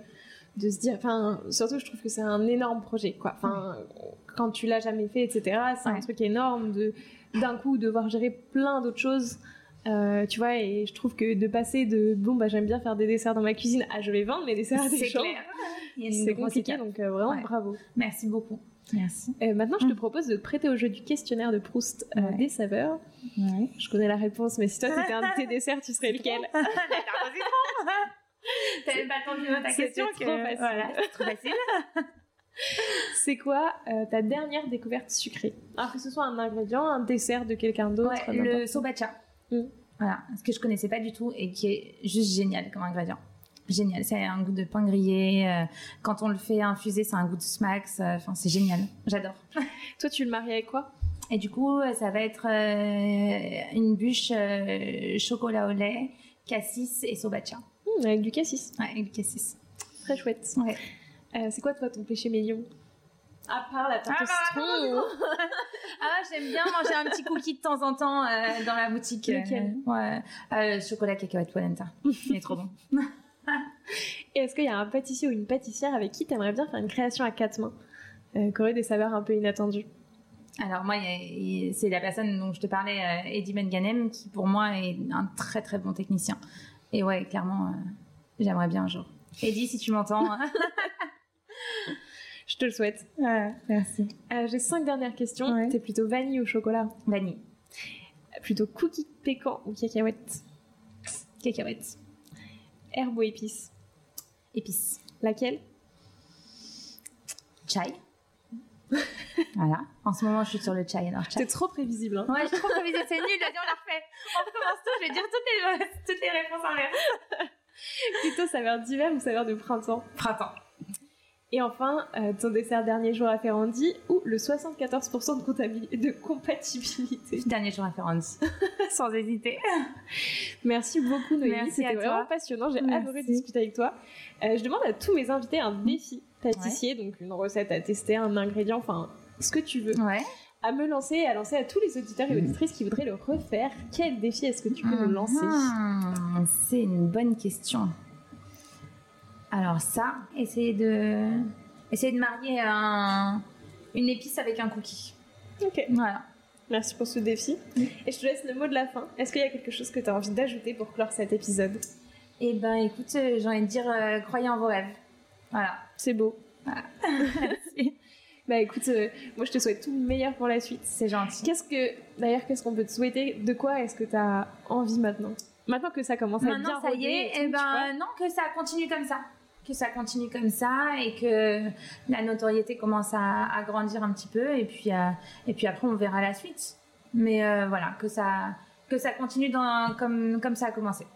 de se dire, enfin, surtout, je trouve que c'est un énorme projet, quoi. Enfin, quand tu l'as jamais fait, etc., c'est un truc énorme de, d'un coup, devoir gérer plein d'autres choses. Euh, tu vois, et je trouve que de passer de bon, bah j'aime bien faire des desserts dans ma cuisine à je vais vendre mes desserts à des C'est gens, *laughs* c'est compliqué, donc euh, vraiment Ouais. bravo. Merci beaucoup. Merci. Euh, maintenant, je te Mm. propose de te prêter au jeu du questionnaire de Proust euh, Ouais. des saveurs. Ouais. Je connais la réponse, mais si toi c'était un de tes *laughs* desserts, tu serais lequel? *laughs* T'as même pas le temps de ta question. trop que- facile. Voilà, c'est trop facile. C'est quoi euh, ta dernière découverte sucrée? Alors que ce soit un ingrédient, un dessert de quelqu'un d'autre. le sobacha. Mm. Voilà, ce que je connaissais pas du tout et qui est juste génial comme ingrédient. Génial, c'est un goût de pain grillé. Euh, quand on le fait infuser, c'est un goût de smacks. Euh, enfin, c'est génial. J'adore. *laughs* Toi, tu le maries avec quoi? Et du coup, ça va être une bûche chocolat au lait, cassis et sobacha. Mmh, avec du cassis. Ouais, avec du cassis. Très chouette. Ouais. c'est quoi toi ton péché mignon? À part la tarte ah, bah, *laughs* ah, j'aime bien manger un petit cookie de temps en temps euh, dans la boutique. Lequel Ouais. Euh, chocolat cacahuète polenta. Il est trop bon. *laughs* Et est-ce qu'il y a un pâtissier ou une pâtissière avec qui tu aimerais bien faire une création à quatre mains euh, qui aurait des saveurs un peu inattendues? Alors moi, c'est la personne dont je te parlais, euh, Eddie Benganem, qui pour moi est un très très bon technicien. Et ouais, clairement, j'aimerais bien un jour. Eddie, si tu m'entends. *laughs* Je te le souhaite. merci. Euh, j'ai cinq dernières questions. T'es plutôt vanille ou chocolat? Vanille. Plutôt cookie pécan ou cacahuète? Cacahuète. Herbe ou épice Épice. Laquelle? Chai. *laughs* voilà. En ce moment, je suis sur le chai. Alors, C'est trop prévisible. Hein. Ouais, je suis trop prévisible. C'est nul. Vas-y, on la refait. On recommence tout. Je vais dire toutes les, toutes les réponses en l'air. Plutôt saveur d'hiver ou saveur de printemps? Printemps. Et enfin, euh, ton dessert dernier jour à Ferrandi ou le 74% de, de compatibilité. *laughs* Dernier jour à Ferrandi, *laughs* sans hésiter. Merci beaucoup Noémie, c'était vraiment passionnant, j'ai adoré discuter avec toi. Euh, je demande à tous mes invités un défi pâtissier, donc une recette à tester, un ingrédient, enfin ce que tu veux. Ouais. À me lancer, à lancer à tous les auditeurs et auditrices qui voudraient le refaire. Quel défi est-ce que tu peux nous lancer? Hmm, C'est une bonne question. Alors ça, essayer de, de marier un, une épice avec un cookie. Ok. Voilà. Merci pour ce défi. Et je te laisse le mot de la fin. Est-ce qu'il y a quelque chose que tu as envie d'ajouter pour clore cet épisode? Eh ben, écoute, euh, j'ai envie de dire, euh, croyez en vos rêves. Voilà. C'est beau. *laughs* Merci. Bah écoute, euh, moi je te souhaite tout le meilleur pour la suite. C'est gentil. Qu'est-ce que, d'ailleurs, qu'est-ce qu'on peut te souhaiter? De quoi est-ce que tu as envie maintenant? Maintenant que ça commence à bien Maintenant, ça y est, eh ben, non, que ça continue comme ça que ça continue comme ça et que la notoriété commence à, grandir un petit peu et puis euh, et puis après on verra la suite. Mais euh, voilà, que ça que ça continue dans, comme comme ça a commencé.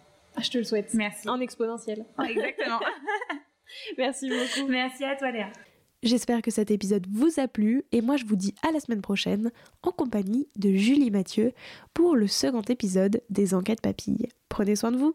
Je te le souhaite. Merci. En exponentiel. Exactement. *laughs* Merci beaucoup. Merci à toi Léa. J'espère que cet épisode vous a plu et moi je vous dis à la semaine prochaine en compagnie de Julie Mathieu pour le second épisode des Enquêtes Papilles. Prenez soin de vous.